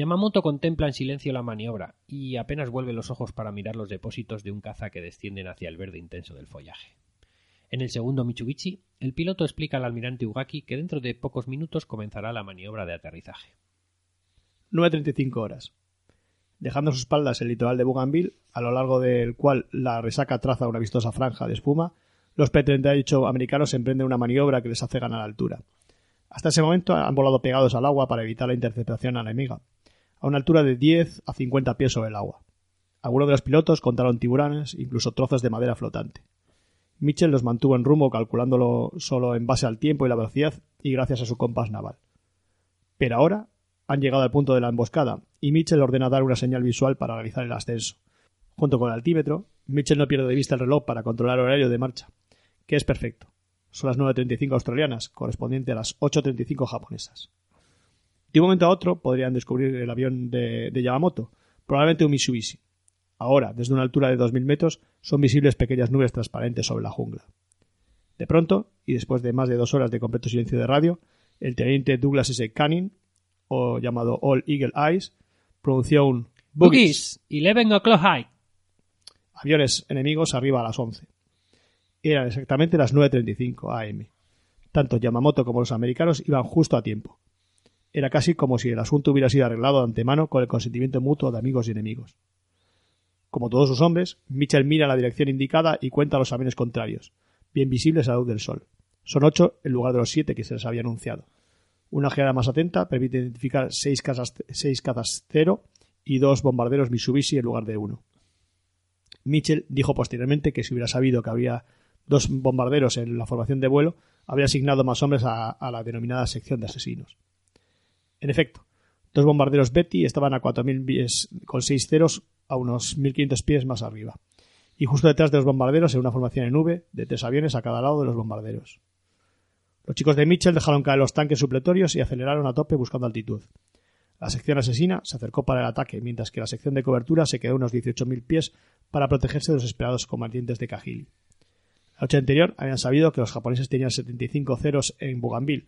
Yamamoto contempla en silencio la maniobra y apenas vuelve los ojos para mirar los depósitos de un caza que descienden hacia el verde intenso del follaje. En el segundo Mitsubishi, el piloto explica al almirante Ugaki que dentro de pocos minutos comenzará la maniobra de aterrizaje. 9.35 horas. Dejando a sus espaldas el litoral de Bougainville, a lo largo del cual la resaca traza una vistosa franja de espuma, los P-38 americanos emprenden una maniobra que les hace ganar altura. Hasta ese momento han volado pegados al agua para evitar la interceptación enemiga, a una altura de 10 a 50 pies sobre el agua. Algunos de los pilotos contaron tiburones, incluso trozos de madera flotante. Mitchell los mantuvo en rumbo calculándolo solo en base al tiempo y la velocidad y gracias a su compás naval. Pero ahora han llegado al punto de la emboscada y Mitchell ordena dar una señal visual para realizar el ascenso. Junto con el altímetro, Mitchell no pierde de vista el reloj para controlar el horario de marcha, que es perfecto. Son las 9.35 australianas, correspondiente a las 8.35 japonesas. De un momento a otro podrían descubrir el avión de, de Yamamoto, probablemente un Mitsubishi. Ahora, desde una altura de 2.000 metros, son visibles pequeñas nubes transparentes sobre la jungla. De pronto, y después de más de dos horas de completo silencio de radio, el teniente Douglas S. Canning, o llamado All Eagle Eyes, pronunció un Boogies, 11 o'clock high. aviones enemigos arriba a las 11. Eran exactamente las 9.35 am. Tanto Yamamoto como los americanos iban justo a tiempo. Era casi como si el asunto hubiera sido arreglado de antemano con el consentimiento mutuo de amigos y enemigos. Como todos sus hombres, Mitchell mira la dirección indicada y cuenta los aviones contrarios, bien visibles a la luz del sol. Son ocho en lugar de los siete que se les había anunciado. Una ojeada más atenta permite identificar seis seis cazas cero y dos bombarderos Mitsubishi en lugar de uno. Mitchell dijo posteriormente que si hubiera sabido que había dos bombarderos en la formación de vuelo, habría asignado más hombres a la denominada sección de asesinos. En efecto, dos bombarderos Betty estaban a 4.000 pies con seis ceros a unos 1.500 pies más arriba, y justo detrás de los bombarderos en una formación en V de tres aviones a cada lado de los bombarderos. Los chicos de Mitchell dejaron caer los tanques supletorios y aceleraron a tope buscando altitud. La sección asesina se acercó para el ataque, mientras que la sección de cobertura se quedó a unos 18.000 pies para protegerse de los esperados combatientes de Kahili. La noche anterior habían sabido que los japoneses tenían 75 ceros en Bougainville.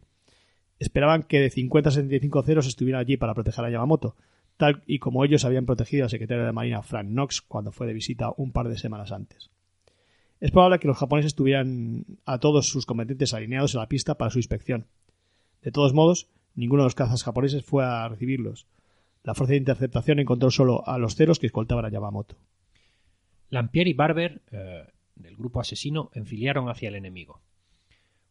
Esperaban que de 50 a 75 ceros estuvieran allí para proteger a Yamamoto, tal y como ellos habían protegido al secretario de Marina Frank Knox cuando fue de visita un par de semanas antes. Es probable que los japoneses tuvieran a todos sus combatientes alineados en la pista para su inspección. De todos modos, ninguno de los cazas japoneses fue a recibirlos. La fuerza de interceptación encontró solo a los ceros que escoltaban a Yamamoto. Lampier y Barber, eh, del grupo asesino, enfiliaron hacia el enemigo.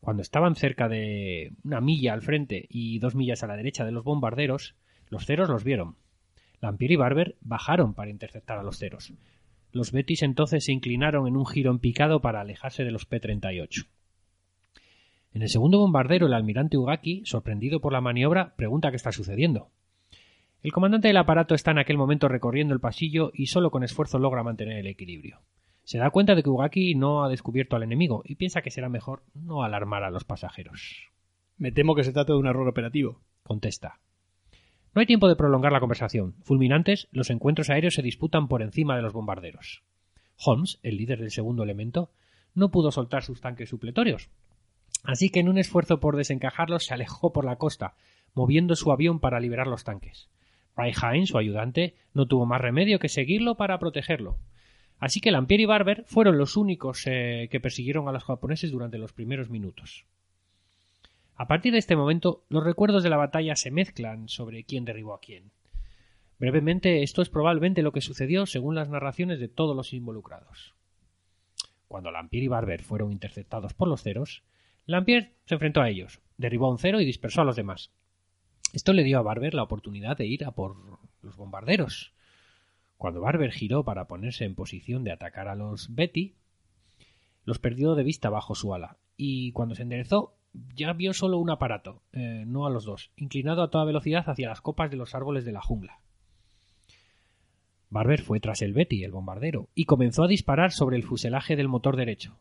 Cuando estaban cerca de una milla al frente y dos millas a la derecha de los bombarderos, los ceros los vieron. Lampier y Barber bajaron para interceptar a los ceros. Los Betis entonces se inclinaron en un giro en picado para alejarse de los P-38. En el segundo bombardero, el almirante Ugaki, sorprendido por la maniobra, pregunta qué está sucediendo. El comandante del aparato está en aquel momento recorriendo el pasillo y solo con esfuerzo logra mantener el equilibrio. Se da cuenta de que Ugaki no ha descubierto al enemigo y piensa que será mejor no alarmar a los pasajeros. Me temo que se trata de un error operativo. Contesta. No hay tiempo de prolongar la conversación. Fulminantes, los encuentros aéreos se disputan por encima de los bombarderos. Holmes, el líder del segundo elemento, no pudo soltar sus tanques supletorios. Así que en un esfuerzo por desencajarlos se alejó por la costa, moviendo su avión para liberar los tanques. Ray Hines, su ayudante, no tuvo más remedio que seguirlo para protegerlo. Así que Lampier y Barber fueron los únicos eh, que persiguieron a los japoneses durante los primeros minutos. A partir de este momento, los recuerdos de la batalla se mezclan sobre quién derribó a quién. Brevemente, esto es probablemente lo que sucedió según las narraciones de todos los involucrados. Cuando Lampier y Barber fueron interceptados por los ceros, Lampier se enfrentó a ellos, derribó a un cero y dispersó a los demás. Esto le dio a Barber la oportunidad de ir a por los bombarderos. Cuando Barber giró para ponerse en posición de atacar a los Betty, los perdió de vista bajo su ala, y cuando se enderezó ya vio solo un aparato, eh, no a los dos, inclinado a toda velocidad hacia las copas de los árboles de la jungla. Barber fue tras el Betty, el bombardero, y comenzó a disparar sobre el fuselaje del motor derecho.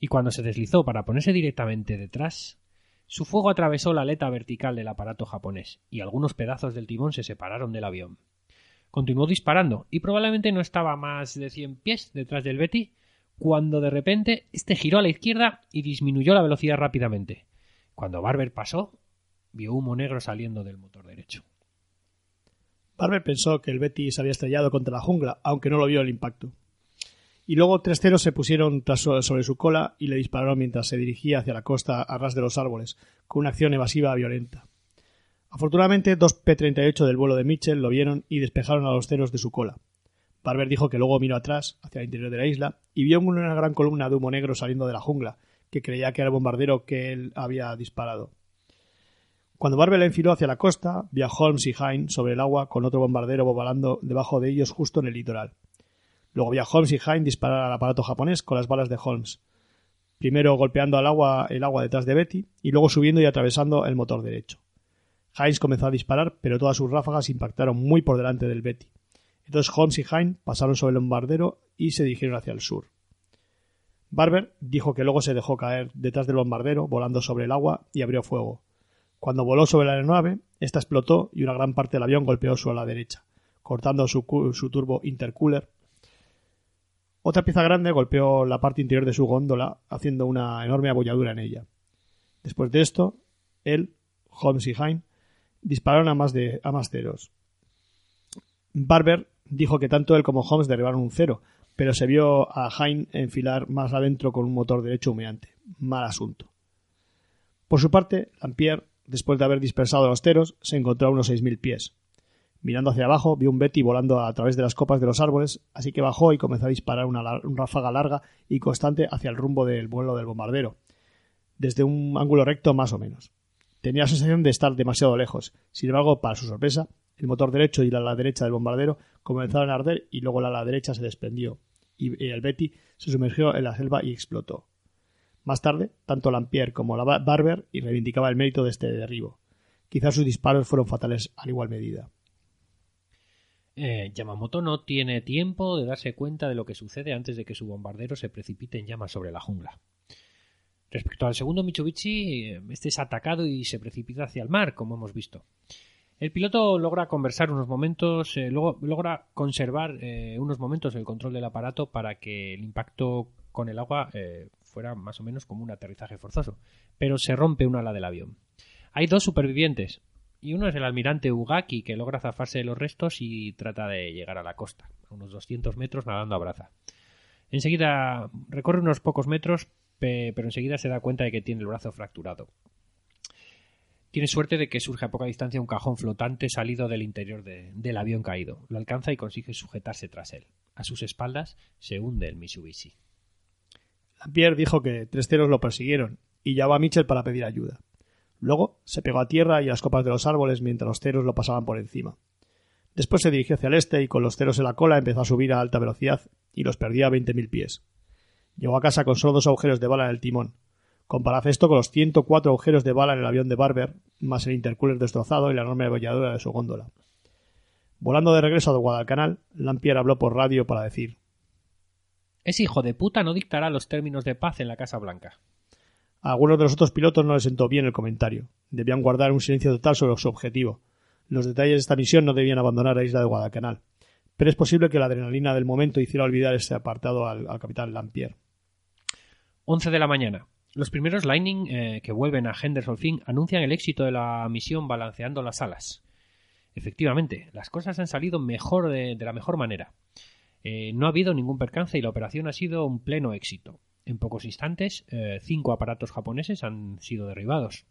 Y cuando se deslizó para ponerse directamente detrás, su fuego atravesó la aleta vertical del aparato japonés, y algunos pedazos del timón se separaron del avión. Continuó disparando, y probablemente no estaba más de cien pies detrás del Betty, cuando de repente este giró a la izquierda y disminuyó la velocidad rápidamente. Cuando Barber pasó, vio humo negro saliendo del motor derecho. Barber pensó que el Betty se había estrellado contra la jungla, aunque no lo vio el impacto. Y luego tres ceros se pusieron sobre su cola y le dispararon mientras se dirigía hacia la costa a ras de los árboles, con una acción evasiva violenta. Afortunadamente, dos P-38 del vuelo de Mitchell lo vieron y despejaron a los ceros de su cola. Barber dijo que luego miró atrás, hacia el interior de la isla, y vio una gran columna de humo negro saliendo de la jungla, que creía que era el bombardero que él había disparado. Cuando Barber enfiló hacia la costa, vio a Holmes y Hine sobre el agua con otro bombardero volando debajo de ellos justo en el litoral. Luego vio a Holmes y Hine disparar al aparato japonés con las balas de Holmes, primero golpeando al agua, el agua detrás de Betty y luego subiendo y atravesando el motor derecho. Hines comenzó a disparar, pero todas sus ráfagas impactaron muy por delante del Betty. Entonces Holmes y Hine pasaron sobre el bombardero y se dirigieron hacia el sur. Barber dijo que luego se dejó caer detrás del bombardero, volando sobre el agua, y abrió fuego. Cuando voló sobre la aeronave, esta explotó y una gran parte del avión golpeó su ala derecha, cortando su, su turbo intercooler. Otra pieza grande golpeó la parte interior de su góndola, haciendo una enorme abolladura en ella. Después de esto, él, Holmes y Hine dispararon a más, de, a más ceros. Barber dijo que tanto él como Holmes derribaron un cero, pero se vio a Hine enfilar más adentro con un motor derecho humeante. Mal asunto. Por su parte, Lampier, después de haber dispersado los ceros, se encontró a unos seis mil pies. Mirando hacia abajo, vio un Betty volando a través de las copas de los árboles, así que bajó y comenzó a disparar una ráfaga larga y constante hacia el rumbo del vuelo del bombardero, desde un ángulo recto más o menos. Tenía la sensación de estar demasiado lejos. Sin embargo, para su sorpresa, el motor derecho y la ala derecha del bombardero comenzaron a arder y luego la ala derecha se desprendió y el Betty se sumergió en la selva y explotó. Más tarde, tanto Lampier como la Barber y reivindicaba el mérito de este derribo. Quizás sus disparos fueron fatales a igual medida. Eh, Yamamoto no tiene tiempo de darse cuenta de lo que sucede antes de que su bombardero se precipite en llamas sobre la jungla. Respecto al segundo Mitsubishi, eh, este es atacado y se precipita hacia el mar, como hemos visto. El piloto logra conversar unos momentos, eh, luego logra conservar unos momentos el control del aparato para que el impacto con el agua fuera más o menos como un aterrizaje forzoso, pero se rompe una ala del avión. Hay dos supervivientes, y uno es el almirante Ugaki, que logra zafarse de los restos y trata de llegar a la costa, a unos 200 metros nadando a braza. Enseguida recorre unos pocos metros, pero enseguida se da cuenta de que tiene el brazo fracturado. Tiene suerte de que surge a poca distancia un cajón flotante salido del interior del avión caído. Lo alcanza y consigue sujetarse tras él. A sus espaldas se hunde el Mitsubishi. Lapierre dijo que tres ceros lo persiguieron y llamó a Mitchell para pedir ayuda. Luego se pegó a tierra y a las copas de los árboles mientras los ceros lo pasaban por encima. Después se dirigió hacia el este y con los ceros en la cola empezó a subir a alta velocidad y los perdía a veinte mil pies. Llegó a casa con solo dos agujeros de bala en el timón. Comparad esto con los 104 agujeros de bala en el avión de Barber, más el intercooler destrozado y la enorme abolladura de su góndola. Volando de regreso a Guadalcanal, Lampier habló por radio para decir Ese hijo de puta no dictará los términos de paz en la Casa Blanca. A algunos de los otros pilotos no les sentó bien el comentario. Debían guardar un silencio total sobre su objetivo. Los detalles de esta misión no debían abandonar la isla de Guadalcanal. Pero es posible que la adrenalina del momento hiciera olvidar este apartado al, capitán Lampier. 11 de la mañana. Los primeros Lightning eh, que vuelven a Henderson anuncian el éxito de la misión balanceando las alas. Efectivamente, las cosas han salido mejor de, la mejor manera. Eh, no ha habido ningún percance y la operación ha sido un pleno éxito. En pocos instantes, eh, cinco aparatos japoneses han sido derribados.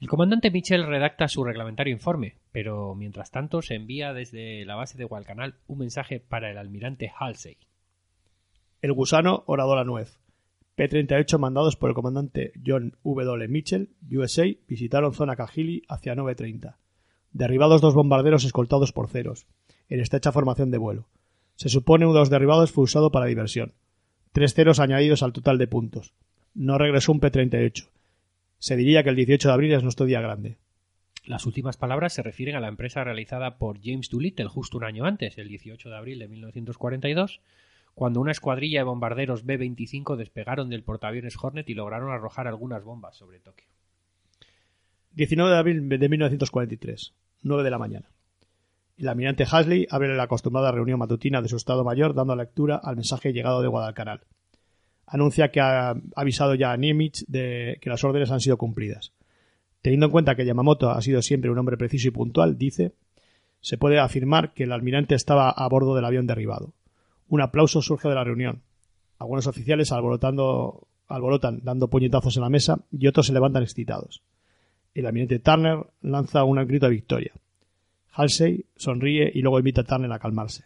El comandante Mitchell redacta su reglamentario informe, pero mientras tanto se envía desde la base de Guadalcanal un mensaje para el almirante Halsey. El gusano orador la nuez. P-38 mandados por el comandante John W. Mitchell, USA, visitaron zona Kahili hacia 9.30. Derribados dos bombarderos escoltados por ceros, en estrecha formación de vuelo. Se supone uno de los derribados fue usado para diversión. Tres ceros añadidos al total de puntos. No regresó un P-38. Se diría que el 18 de abril es nuestro día grande. Las últimas palabras se refieren a la empresa realizada por James Doolittle justo un año antes, el 18 de abril de 1942, cuando una escuadrilla de bombarderos B-25 despegaron del portaaviones Hornet y lograron arrojar algunas bombas sobre Tokio. 19 de abril de 1943, 9 de la mañana. El almirante Hasley abre la acostumbrada reunión matutina de su Estado Mayor dando lectura al mensaje llegado de Guadalcanal. Anuncia que ha avisado ya a Nimitz de que las órdenes han sido cumplidas. Teniendo en cuenta que Yamamoto ha sido siempre un hombre preciso y puntual, dice, se puede afirmar que el almirante estaba a bordo del avión derribado. Un aplauso surge de la reunión. Algunos oficiales alborotando, alborotan dando puñetazos en la mesa y otros se levantan excitados. El almirante Turner lanza un grito de victoria. Halsey sonríe y luego invita a Turner a calmarse.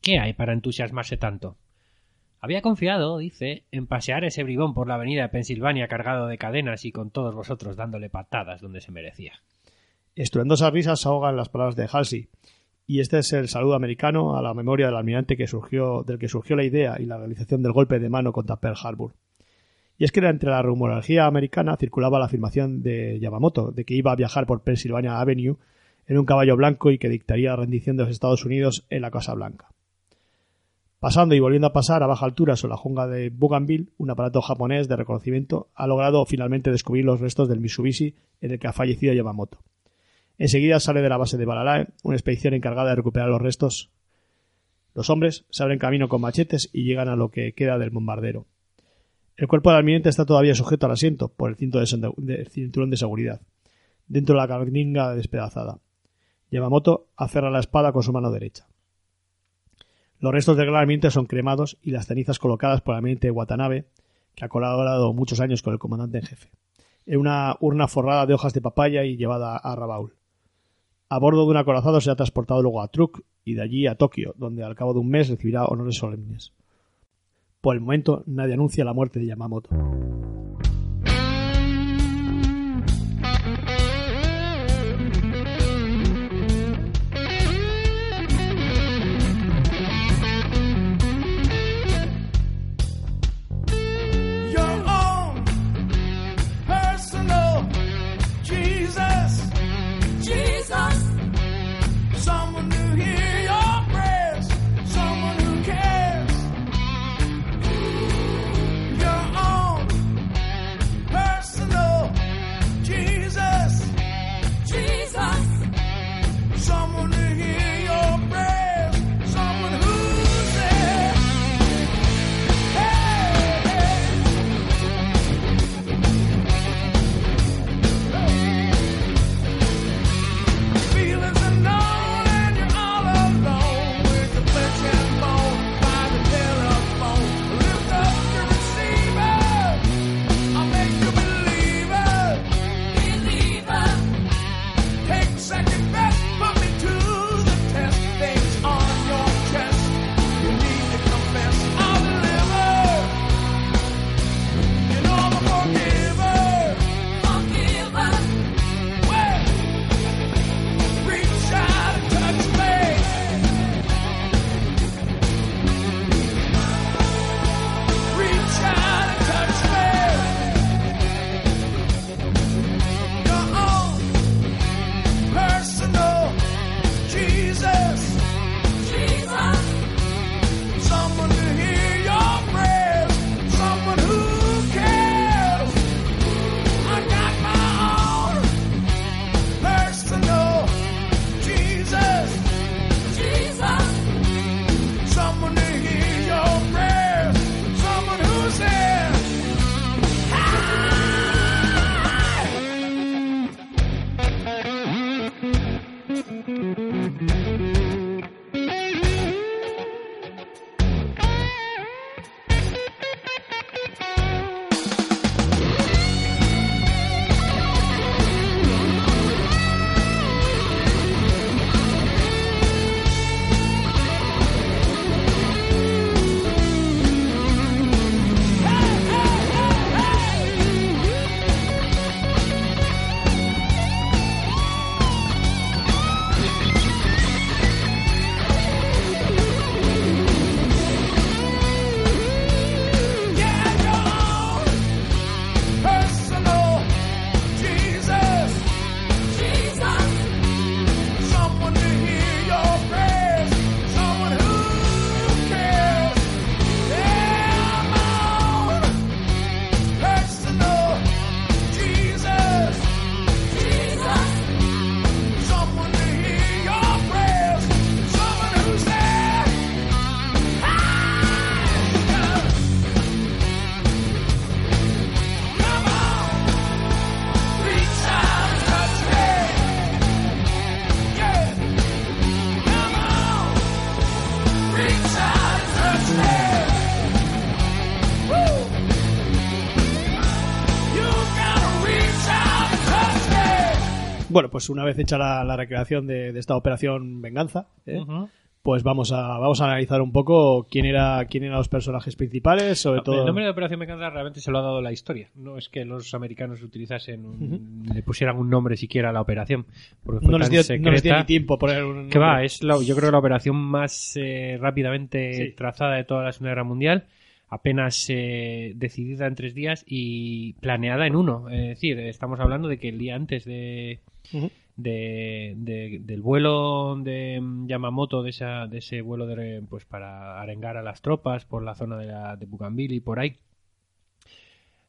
¿Qué hay para entusiasmarse tanto? Había confiado, dice, en pasear ese bribón por la avenida de Pensilvania cargado de cadenas y con todos vosotros dándole patadas donde se merecía. Estruendosas risas ahogan las palabras de Halsey, y este es el saludo americano a la memoria del almirante del que surgió la idea y la realización del golpe de mano contra Pearl Harbor. Y es que entre la rumorología americana circulaba la afirmación de Yamamoto de que iba a viajar por Pennsylvania Avenue en un caballo blanco y que dictaría la rendición de los Estados Unidos en la Casa Blanca. Pasando y volviendo a pasar a baja altura sobre la jungla de Bougainville, un aparato japonés de reconocimiento ha logrado finalmente descubrir los restos del Mitsubishi en el que ha fallecido Yamamoto. Enseguida sale de la base de Balalae una expedición encargada de recuperar los restos. Los hombres se abren camino con machetes y llegan a lo que queda del bombardero. El cuerpo del almirante está todavía sujeto al asiento por el cinturón de seguridad, dentro de la carninga despedazada. Yamamoto aferra la espada con su mano derecha. Los restos del gran son cremados y las cenizas colocadas por el almirante Watanabe, que ha colaborado muchos años con el comandante en jefe, en una urna forrada de hojas de papaya y llevada a Rabaul. A bordo de un acorazado se ha transportado luego a Truk y de allí a Tokio, donde al cabo de un mes recibirá honores solemnes. Por el momento nadie anuncia la muerte de Yamamoto. Bueno, pues una vez hecha la, la recreación de, de esta operación Venganza, ¿eh? Pues vamos a, vamos a analizar un poco quién era quién eran los personajes principales, sobre todo. El nombre de Operación Venganza realmente se lo ha dado la historia. No es que los americanos utilizasen un- le pusieran un nombre siquiera a la operación. Porque no, les dio, secreta. no les dio ni tiempo poner un. Que va, es la- yo creo la operación más eh, rápidamente Sí. trazada de toda la Segunda Guerra Mundial, apenas eh, decidida en tres días y planeada en uno. Es decir, estamos hablando de que el día antes de, De- de- del vuelo de mm, Yamamoto, de, esa, de ese vuelo de, pues para arengar a las tropas por la zona de, la, de y por ahí.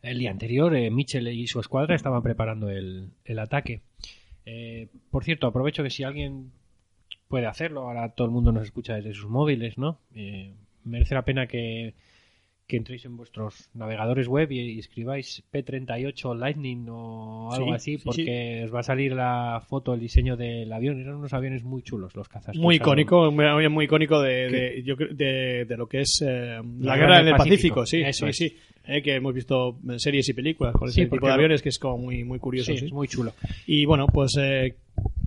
El día anterior, eh, Mitchell y su escuadra estaban preparando el, el ataque. Eh, por cierto, aprovecho que si alguien puede hacerlo, ahora todo el mundo nos escucha desde sus móviles, ¿no? Eh, merece la pena que, que entréis en vuestros navegadores web y, y escribáis P38 Lightning o algo Sí, así, sí, porque os va a salir la foto, el diseño del avión. Eran unos aviones muy chulos los cazas. Muy icónico, muy, muy icónico de, de, de, de lo que es eh, la, La guerra en del el Pacífico, Pacífico, sí, sí, es. sí. Eh, que hemos visto en series y películas con Sí, ese tipo de aviones que es como muy, muy curioso. Sí, sí. es muy chulo. Y bueno, pues eh,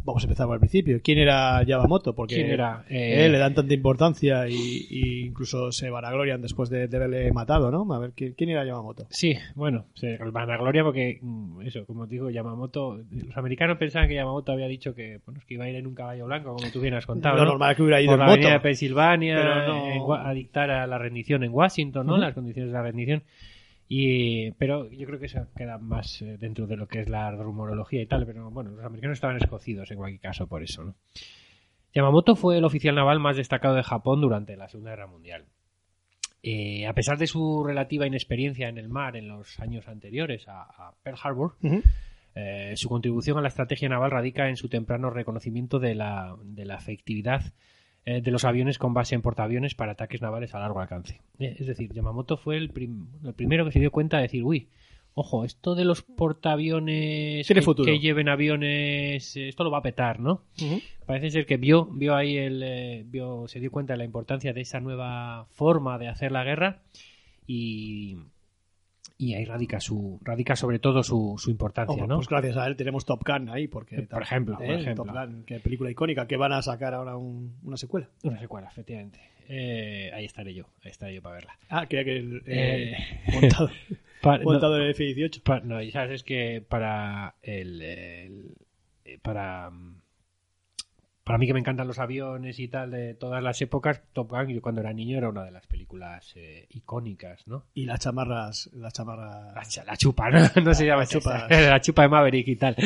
vamos a empezar por el principio. ¿Quién era Yamamoto? Porque ¿Quién era? Eh, eh, le dan tanta importancia y, y incluso se vanaglorian después de, de haberle matado, ¿no? A ver, ¿quién, quién era Yamamoto? Sí, bueno, se van a gloria porque, mm, eso, como digo, Yamamoto, los americanos pensaban que Yamamoto había dicho que, bueno, que iba a ir en un caballo blanco, como tú bien has contado. Lo ¿no? normal es que hubiera ido por en la avenida de moto. Pensilvania Pero no- en Wa- a dictar a la rendición en Washington, ¿no? Las condiciones de la rendición. Y, pero yo creo que eso queda más eh, dentro de lo que es la rumorología y tal, pero bueno, los americanos estaban escocidos en cualquier caso por eso, ¿no? Yamamoto fue el oficial naval más destacado de Japón durante la Segunda Guerra Mundial. Eh, a pesar de su relativa inexperiencia en el mar en los años anteriores a, a Pearl Harbor, eh, su contribución a la estrategia naval radica en su temprano reconocimiento de la, de la efectividad eh, de los aviones con base en portaaviones para ataques navales a largo alcance. Eh, es decir, Yamamoto fue el, prim- el primero que se dio cuenta de decir, uy, ojo, esto de los portaaviones que, que lleven aviones, eh, esto lo va a petar, ¿no? Parece ser que vio, vio ahí el, eh, vio, se dio cuenta de la importancia de esa nueva forma de hacer la guerra y, y ahí radica su, radica sobre todo su, su importancia, ¿no? Pues gracias a él tenemos Top Gun ahí, porque Por ejemplo, por ¿eh? ejemplo. Top Gun, que película icónica, que van a sacar ahora un- una secuela. Una secuela, efectivamente. Eh, ahí estaré yo, ahí estaré yo para verla. Ah, creía que el Eh, montado, no, montado en el F-18. pa- no, y sabes es que para el, el- eh, para mm, para mí que me encantan los aviones y tal de todas las épocas, Top Gun yo cuando era niño era una de las películas eh, icónicas, ¿no? Y las chamarras, las chamarras... La, cha- la chupa, ¿no? No se llama La chupa. La chupa de Maverick y tal.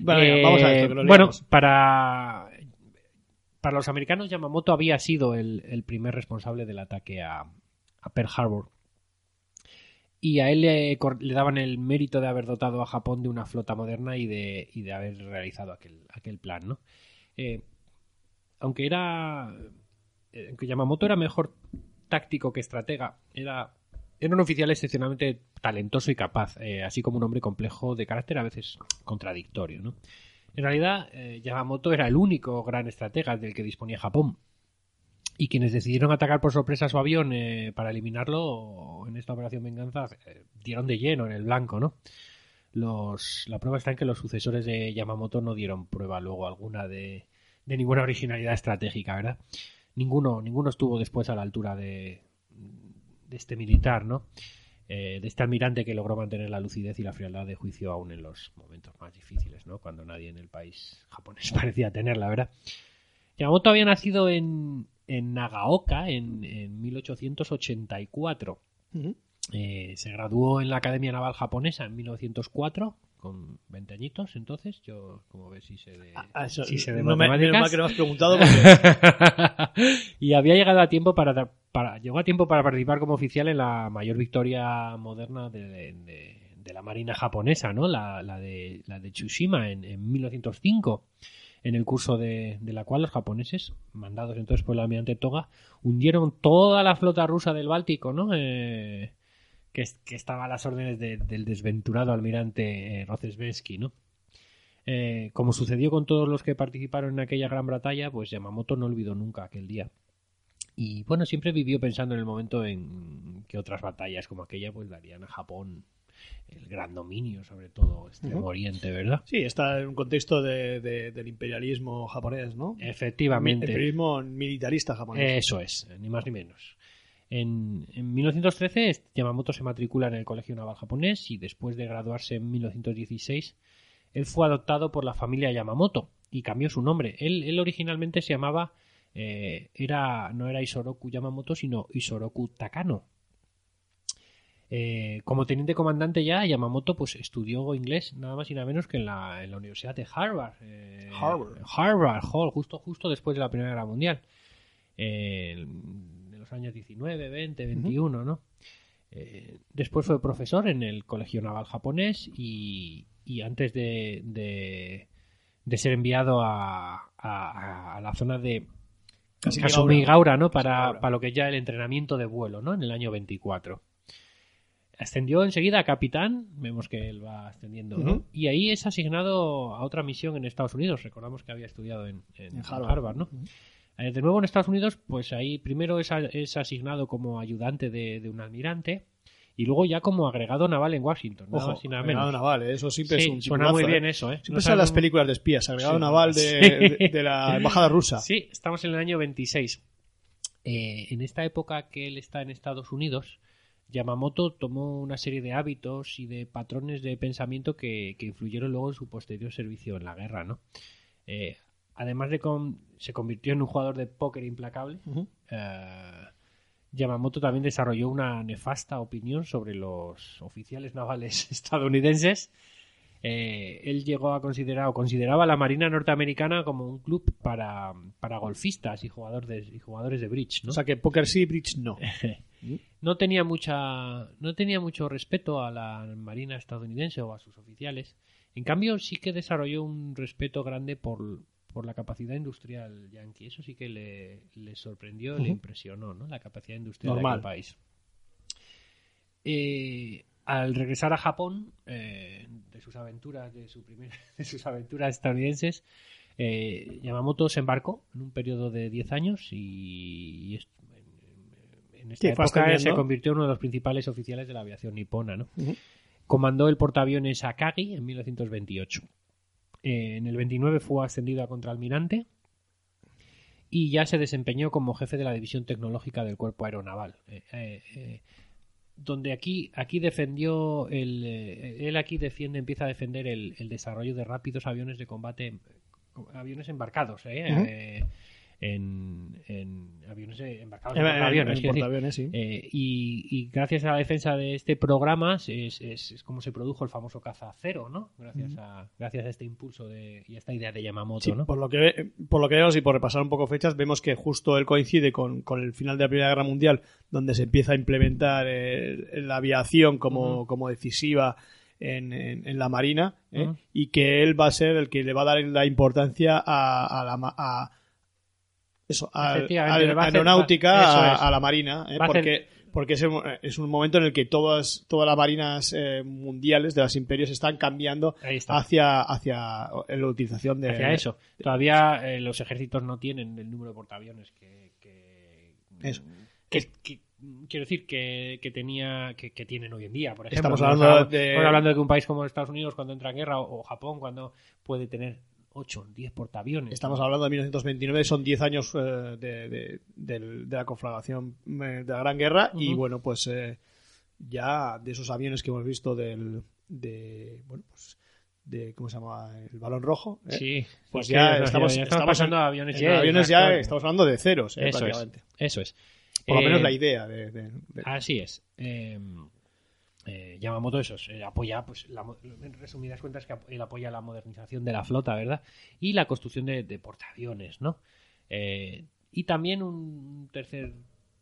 Bueno, venga, vamos a esto, que nos bueno, para, para los americanos, Yamamoto había sido el, el primer responsable del ataque a, a Pearl Harbor. Y a él le daban el mérito de haber dotado a Japón de una flota moderna y de, y de haber realizado aquel, aquel plan, ¿no? Eh, aunque era. eh, Aunque Yamamoto era mejor táctico que estratega, era era un oficial excepcionalmente talentoso y capaz, eh, así como un hombre complejo de carácter a veces contradictorio. ¿no? En realidad, eh, Yamamoto era el único gran estratega del que disponía Japón. Y quienes decidieron atacar por sorpresa su avión para eliminarlo en esta operación Venganza dieron de lleno en el blanco. ¿no? Los, la prueba está en que los sucesores de Yamamoto no dieron prueba luego alguna de, de ninguna originalidad estratégica, ¿verdad? Ninguno, ninguno estuvo después a la altura de, de este militar, ¿no? Eh, de este almirante que logró mantener la lucidez y la frialdad de juicio aún en los momentos más difíciles, ¿no? Cuando nadie en el país japonés parecía tenerla, ¿verdad? Yamamoto había nacido en, en Nagaoka en, en 1884. Ujú. Eh, se graduó en la Academia Naval Japonesa en 1904, con 20 añitos entonces. Yo, como ves, sí sé de, Ah, eso, sí sé de no me, matemáticas. has preguntado porque... y había llegado a tiempo para, llegó a tiempo para participar como oficial en la mayor victoria moderna de, de- de la marina japonesa, ¿no? La, la de la de Tsushima en, en 1905, en el curso de, de la cual los japoneses, mandados entonces por el almirante Toga, hundieron toda la flota rusa del Báltico, ¿no? Eh, que, que estaba a las órdenes de- del desventurado almirante eh, ¿no? Eh, como sucedió con todos los que participaron en aquella gran batalla, pues Yamamoto no olvidó nunca aquel día. Y bueno, siempre vivió pensando en el momento en que otras batallas como aquella pues darían a Japón el gran dominio, sobre todo Extremo. Oriente, ¿verdad? Sí, está en un contexto de- de- del imperialismo japonés, ¿no? Efectivamente. Imperialismo militarista japonés. Eso es, ni más ni menos. En, en 1913 este Yamamoto se matricula en el Colegio Naval Japonés y después de graduarse en 1916 él fue adoptado por la familia Yamamoto y cambió su nombre. Él, él originalmente se llamaba, eh, era, no era Isoroku Yamamoto, sino Isoroku Takano. Eh, como teniente comandante ya, Yamamoto pues estudió inglés nada más y nada menos que en la, en la Universidad de Harvard. eh, Harvard. Harvard, Hall, justo, justo después de la Primera Guerra Mundial. Los años 19, 20, 21, ¿no? Eh, después fue profesor en el Colegio Naval Japonés y, y antes de, de, de ser enviado a, a- a la zona de Kasumigaura. ¿no? Para, para lo que es ya el entrenamiento de vuelo, ¿no? En el año 24. Ascendió enseguida a capitán, vemos que él va ascendiendo, ¿no? Y ahí es asignado a otra misión en Estados Unidos. Recordamos que había estudiado en, en En Harvard. Harvard. ¿no? De nuevo en Estados Unidos, pues ahí primero es, asignado como ayudante de, de un almirante y luego ya como agregado naval en Washington, Ojo, nada agregado menos. naval, ¿eh? eso siempre Sí, es un suena muy bien ¿eh? eso, ¿eh? Siempre No salen las películas de espías, agregado Sí. naval de, Sí. de- de la embajada rusa. Sí, estamos en el año 26. Eh, en esta época que él está en Estados Unidos, Yamamoto tomó una serie de hábitos y de patrones de pensamiento que, que influyeron luego en su posterior servicio en la guerra, ¿no? Eh, además de con, se convirtió en un jugador de póker implacable. Eh, Yamamoto también desarrolló una nefasta opinión sobre los oficiales navales estadounidenses. Eh, él llegó a considerar o consideraba a la Marina norteamericana como un club para, para golfistas y jugadores de, y jugadores de bridge, ¿no? O sea que Poker sí, Bridge no. no tenía mucha no tenía mucho respeto a la marina estadounidense o a sus oficiales en cambio sí que desarrolló un respeto grande por, por la capacidad industrial yanqui eso sí que le, le sorprendió le Ujú. impresionó ¿no? la capacidad industrial Normal. aquel país Eh, al regresar a Japón eh, de sus aventuras de su primer, de sus aventuras estadounidenses eh, Yamamoto se embarcó en un periodo de 10 años y, en, en esta Sí, época se convirtió en uno de los principales oficiales de la aviación nipona. ¿no? Comandó el portaaviones Akagi en 1928. Eh, en el 29 fue ascendido a contraalmirante y ya se desempeñó como jefe de la división tecnológica del cuerpo aeronaval. Eh, eh, eh, donde aquí, aquí defendió el, él aquí defiende, empieza a defender el, el desarrollo de rápidos aviones de combate, aviones embarcados, ¿eh? Eh, en, en aviones embarcados En- en, portaaviones, sí. Eh, y, y gracias a la defensa de este programa es, es, es como se produjo el famoso caza cero, ¿no? Gracias a, gracias a este impulso de, y a esta idea de Yamamoto, Sí, ¿no? por lo que por lo que vemos y por repasar un poco fechas, vemos que justo él coincide con, con el final de la Primera Guerra Mundial, donde se empieza a implementar eh, la aviación como, como decisiva en, en- en la Marina, ¿eh? Y que él va a ser el que le va a dar la importancia a, a la a- eso, a, a- aeronáutica, va- eso a, es. a la Marina, ¿eh? Porque, porque es, un- es un momento en el que todas, todas las marinas eh, mundiales de los imperios están cambiando está. hacia, hacia la utilización de, hacia eso. Todavía eh, los ejércitos no tienen el número de portaaviones que, que, Eso. que- que- quiero decir que, que tenía que, que tienen hoy en día, por ejemplo. Estamos hablando Estamos- de- estamos hablando de que un país como Estados Unidos cuando entra en guerra o, o Japón cuando puede tener 8, 10 portaaviones. Estamos hablando de 1929, son 10 años eh, de, de- la conflagración eh, de la Gran Guerra y bueno, pues eh, ya de esos aviones que hemos visto del de bueno, pues de ¿cómo se llama? el balón rojo. ¿eh? Sí, Pues es que ya ya estamos, ya estamos pasando a aviones jet, aviones ya estamos hablando de ceros, Eso es. Eso es. Por lo menos la idea de, Así es. Eh, Yamamoto eso, es, eh, apoya, pues, la en resumidas cuentas, que él apoya la modernización de la flota, ¿verdad? Y la construcción de, de portaaviones, ¿no? Eh, y también un tercer,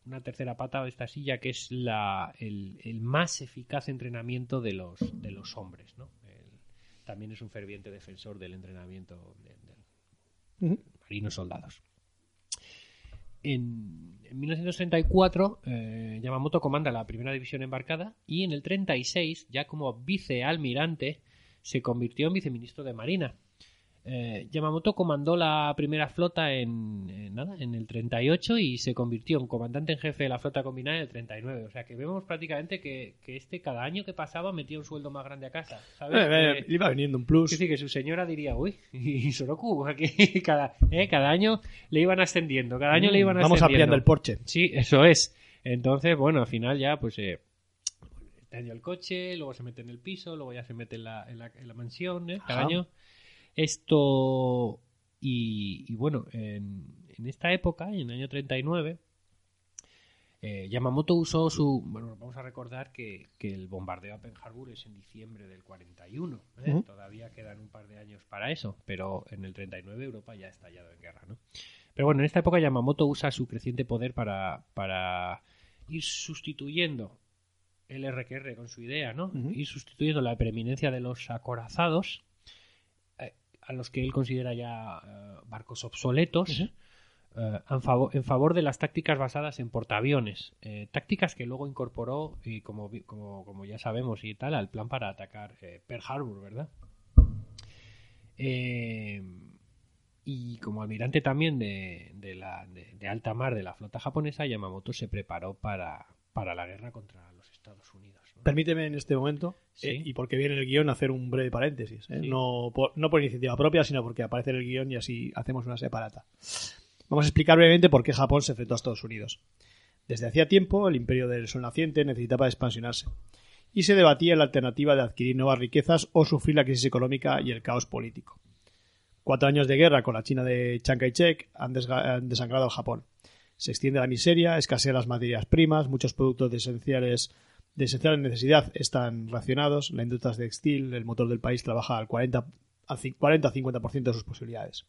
una tercera pata de esta silla que es la, el, el más eficaz entrenamiento de los, de los hombres, ¿no? Él también es un ferviente defensor del entrenamiento de, de marinos soldados. En, en 1934, eh, Yamamoto comanda la primera división embarcada y en el 36, ya como vicealmirante, se convirtió en viceministro de Marina. Eh, Yamamoto comandó la primera flota en, en nada, en el 38 y se convirtió en comandante en jefe de la flota combinada en el 39. O sea que vemos prácticamente que, que este cada año que pasaba metía un sueldo más grande a casa. ¿sabes? Eh, eh, Que- iba viniendo un plus. que sí, que su señora diría, uy, y Soroku, aquí cada, eh, cada año le iban ascendiendo, cada año le iban Mm, Vamos ascendiendo. ampliando el Porsche. Sí, eso es. Entonces, bueno, al final ya, pues, año el coche, luego se mete en el piso, luego ya se mete en la, en la, en la mansión, ¿eh? Cada Ajá. año. Esto, y, y bueno, en, en esta época, en el año 39, eh, Yamamoto usó su... Bueno, vamos a recordar que, que el bombardeo a Pearl Harbor es en diciembre del 41. ¿eh? Ujú. Todavía quedan un par de años para eso, pero en el 39 Europa ya ha estallado en guerra, ¿no? Pero bueno, en esta época Yamamoto usa su creciente poder para, para ir sustituyendo el RQR con su idea, ¿no? Ujú. Ir sustituyendo la preeminencia de los acorazados, a los que él considera ya eh, barcos obsoletos, eh, en, favor, en favor de las tácticas basadas en portaaviones. eh, tácticas que luego incorporó, y como, como, como ya sabemos y tal, al plan para atacar eh, Pearl Harbor, ¿verdad? Eh, y como almirante también de, de la, de, de alta mar de la flota japonesa, Yamamoto se preparó para, para la guerra contra los Estados Unidos. Permíteme en este momento, Sí. eh, y porque viene el guion, hacer un breve paréntesis. ¿eh? Sí. No, por, no por iniciativa propia, sino porque aparece en el guion y así hacemos una separata. Vamos a explicar brevemente por qué Japón se enfrentó a Estados Unidos. Desde hacía tiempo, el imperio del sol naciente necesitaba expansionarse. Y se debatía la alternativa de adquirir nuevas riquezas o sufrir la crisis económica y el caos político. Cuatro años de guerra con la China de Chiang Kai-shek han, han desangrado al Japón. Se extiende la miseria, escasean las materias primas, muchos productos esenciales de esencial necesidad están racionados, la industria textil, el motor del país trabaja al 40 al ci- 40-50% de sus posibilidades.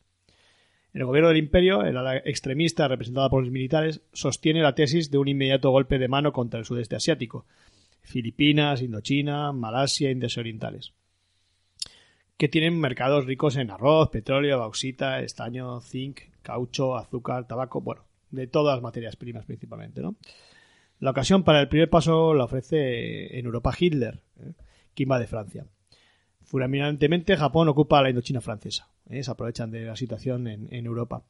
El gobierno del imperio, el ala extremista representada por los militares sostiene la tesis de un inmediato golpe de mano contra el sudeste asiático, Filipinas, Indochina, Malasia, Indias Orientales, que tienen mercados ricos en arroz, petróleo, bauxita, estaño, zinc, caucho, azúcar, tabaco, bueno, de todas las materias primas principalmente, ¿no? La ocasión para el primer paso la ofrece en Europa Hitler, ¿eh? que invade Francia. Fulminantemente, Japón ocupa la Indochina francesa. ¿eh? Se aprovechan de la situación en, en Europa.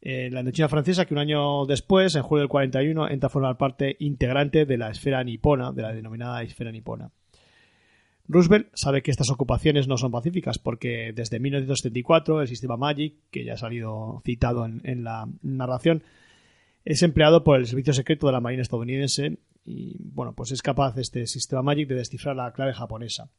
Eh, la Indochina francesa, que un año después, en julio del 41, entra a formar parte integrante de la esfera nipona, de la denominada esfera nipona. Roosevelt sabe que estas ocupaciones no son pacíficas porque desde 1974 el sistema MAGIC, que ya ha salido citado en, en la narración, es empleado por el servicio secreto de la Marina estadounidense y bueno, pues es capaz este sistema MAGIC de descifrar la clave japonesa.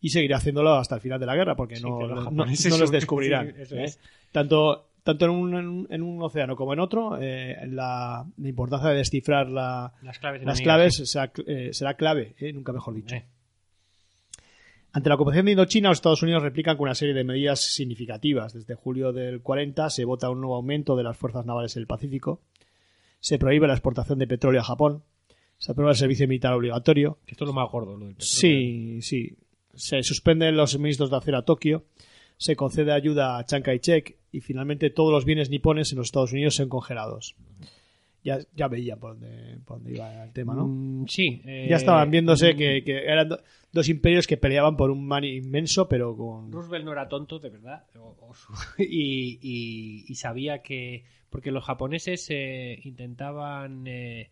Y seguirá haciéndolo hasta el final de la guerra porque Sí, no, los no- japoneses no los son- descubrirán. sí, ¿eh? Tanto, tanto en, un, en un- océano como en otro, eh, la, la importancia de descifrar la- Las claves, las enemigas, claves sí. será, eh, será clave, nunca mejor dicho. Ante la ocupación de Indochina, los Estados Unidos replican con una serie de medidas significativas. Desde julio del 40 se vota un nuevo aumento de las fuerzas navales en el Pacífico. Se prohíbe la exportación de petróleo a Japón. Se aprueba el servicio militar obligatorio. Esto es lo más gordo, lo del petróleo. Sí, sí. Se suspenden los suministros de acero a Tokio. Se concede ayuda a Chiang Kai-shek. Y finalmente todos los bienes nipones en los Estados Unidos son congelados. Ya, ya veían por dónde, por dónde iba el tema, ¿no? Mm, sí. eh, ya estaban viéndose mm, que, que eran do- dos imperios que peleaban por un mar inmenso, pero con... Roosevelt no era tonto, de verdad. o- o su- y, y- y sabía que. Porque los japoneses eh, intentaban. eh,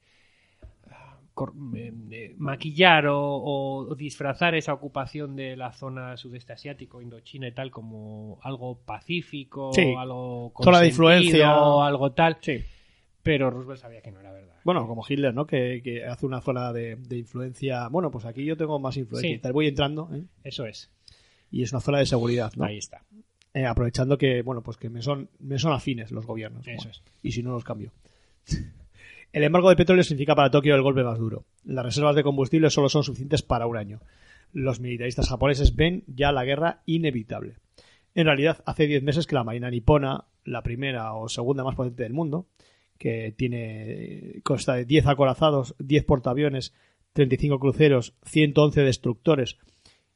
cor- eh, eh, maquillar o, o disfrazar esa ocupación de la zona sudeste asiático, Indochina y tal, como algo pacífico, Sí, algo zona de consentido, influencia. algo tal. Sí. Pero Roosevelt sabía que no era verdad. Bueno, como Hitler, ¿no? Que, que hace una zona de, de influencia. Bueno, pues aquí yo tengo más influencia Sí. tal. Voy entrando, ¿eh? Eso es. Y es una zona de seguridad, ¿no? Ahí está. Eh, aprovechando que, bueno, pues que me son, me son afines los gobiernos. Eso Bueno, es. Y si no, los cambio. El embargo de petróleo significa para Tokio el golpe más duro. Las reservas de combustible solo son suficientes para un año. Los militaristas japoneses ven ya la guerra inevitable. En realidad, hace 10 meses que la Marina nipona, la primera o segunda más potente del mundo, que tiene consta de 10 acorazados, 10 portaaviones, 35 cruceros, 111 destructores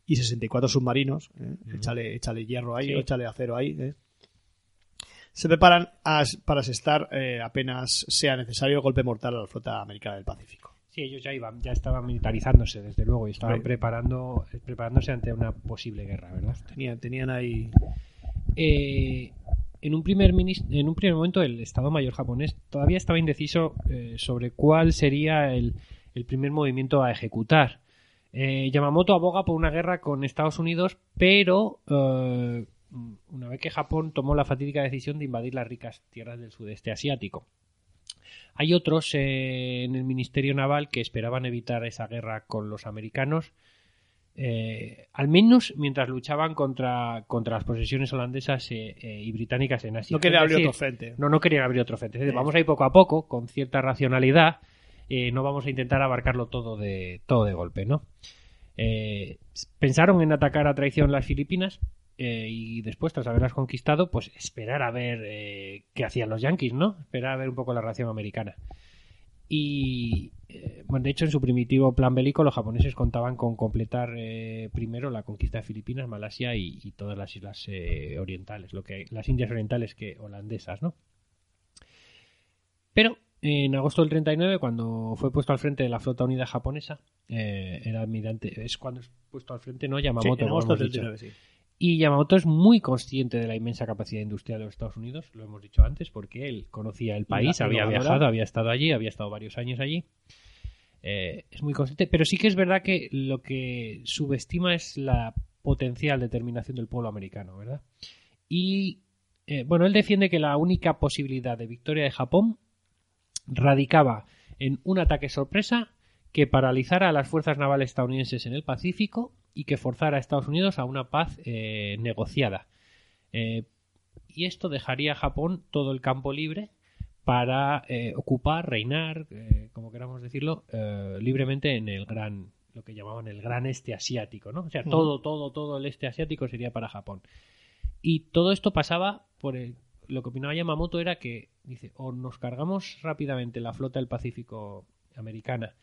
y 64 submarinos, ¿eh? échale, échale hierro ahí, Sí. échale acero ahí, ¿eh? se preparan a- para asestar eh, apenas sea necesario golpe mortal a la flota americana del Pacífico. Sí, ellos ya iban, ya estaban militarizándose, desde luego, y estaban preparando, preparándose ante una posible guerra, ¿verdad? Tenían, tenían ahí eh, en, un primer en un primer momento el Estado Mayor japonés todavía estaba indeciso eh, sobre cuál sería el, el primer movimiento a ejecutar. Eh, Yamamoto aboga por una guerra con Estados Unidos, pero eh, una vez que Japón tomó la fatídica decisión de invadir las ricas tierras del sudeste asiático. Hay otros en el Ministerio Naval que esperaban evitar esa guerra con los americanos, eh, al menos mientras luchaban contra, contra las posesiones holandesas eh, eh, y británicas en Asia. No quería Es abrir decir, otro frente. no, no querían abrir otro frente. Es decir, Vamos a ir poco a poco, con cierta racionalidad. no vamos a intentar abarcarlo todo de, todo de golpe, ¿no? Pensaron en atacar a traición las Filipinas y después, tras haberlas conquistado, pues esperar a ver qué hacían los yanquis, ¿no? Esperar a ver un poco la reacción americana. Y, eh, bueno, de hecho, en su primitivo plan bélico, los japoneses contaban con completar eh, primero la conquista de Filipinas, Malasia y, y todas las islas eh, orientales, lo que las Indias orientales que holandesas, ¿no? Pero en agosto del 39, cuando fue puesto al frente de la flota unida japonesa, eh, era almirante, es cuando es puesto al frente, ¿no? Sí, Yamamoto, en como agosto del dicho. 39, sí. Y Yamamoto es muy consciente de la inmensa capacidad industrial de los Estados Unidos, lo hemos dicho antes, porque él conocía el país, había viajado, había estado allí, había estado varios años allí. Eh, es muy consciente, pero sí que es verdad que lo que subestima es la potencial determinación del pueblo americano, ¿verdad? Y eh, bueno, él defiende que la única posibilidad de victoria de Japón radicaba en un ataque sorpresa que paralizara a las fuerzas navales estadounidenses en el Pacífico y que forzara a Estados Unidos a una paz eh, negociada. Eh, y esto dejaría a Japón todo el campo libre para eh, ocupar, reinar, eh, como queramos decirlo, eh, libremente en el gran, lo que llamaban el gran este asiático, ¿no? O sea, todo, todo, todo el este asiático sería para Japón. Y todo esto pasaba por el- lo que opinaba Yamamoto era que dice o nos cargamos rápidamente la flota del Pacífico americana.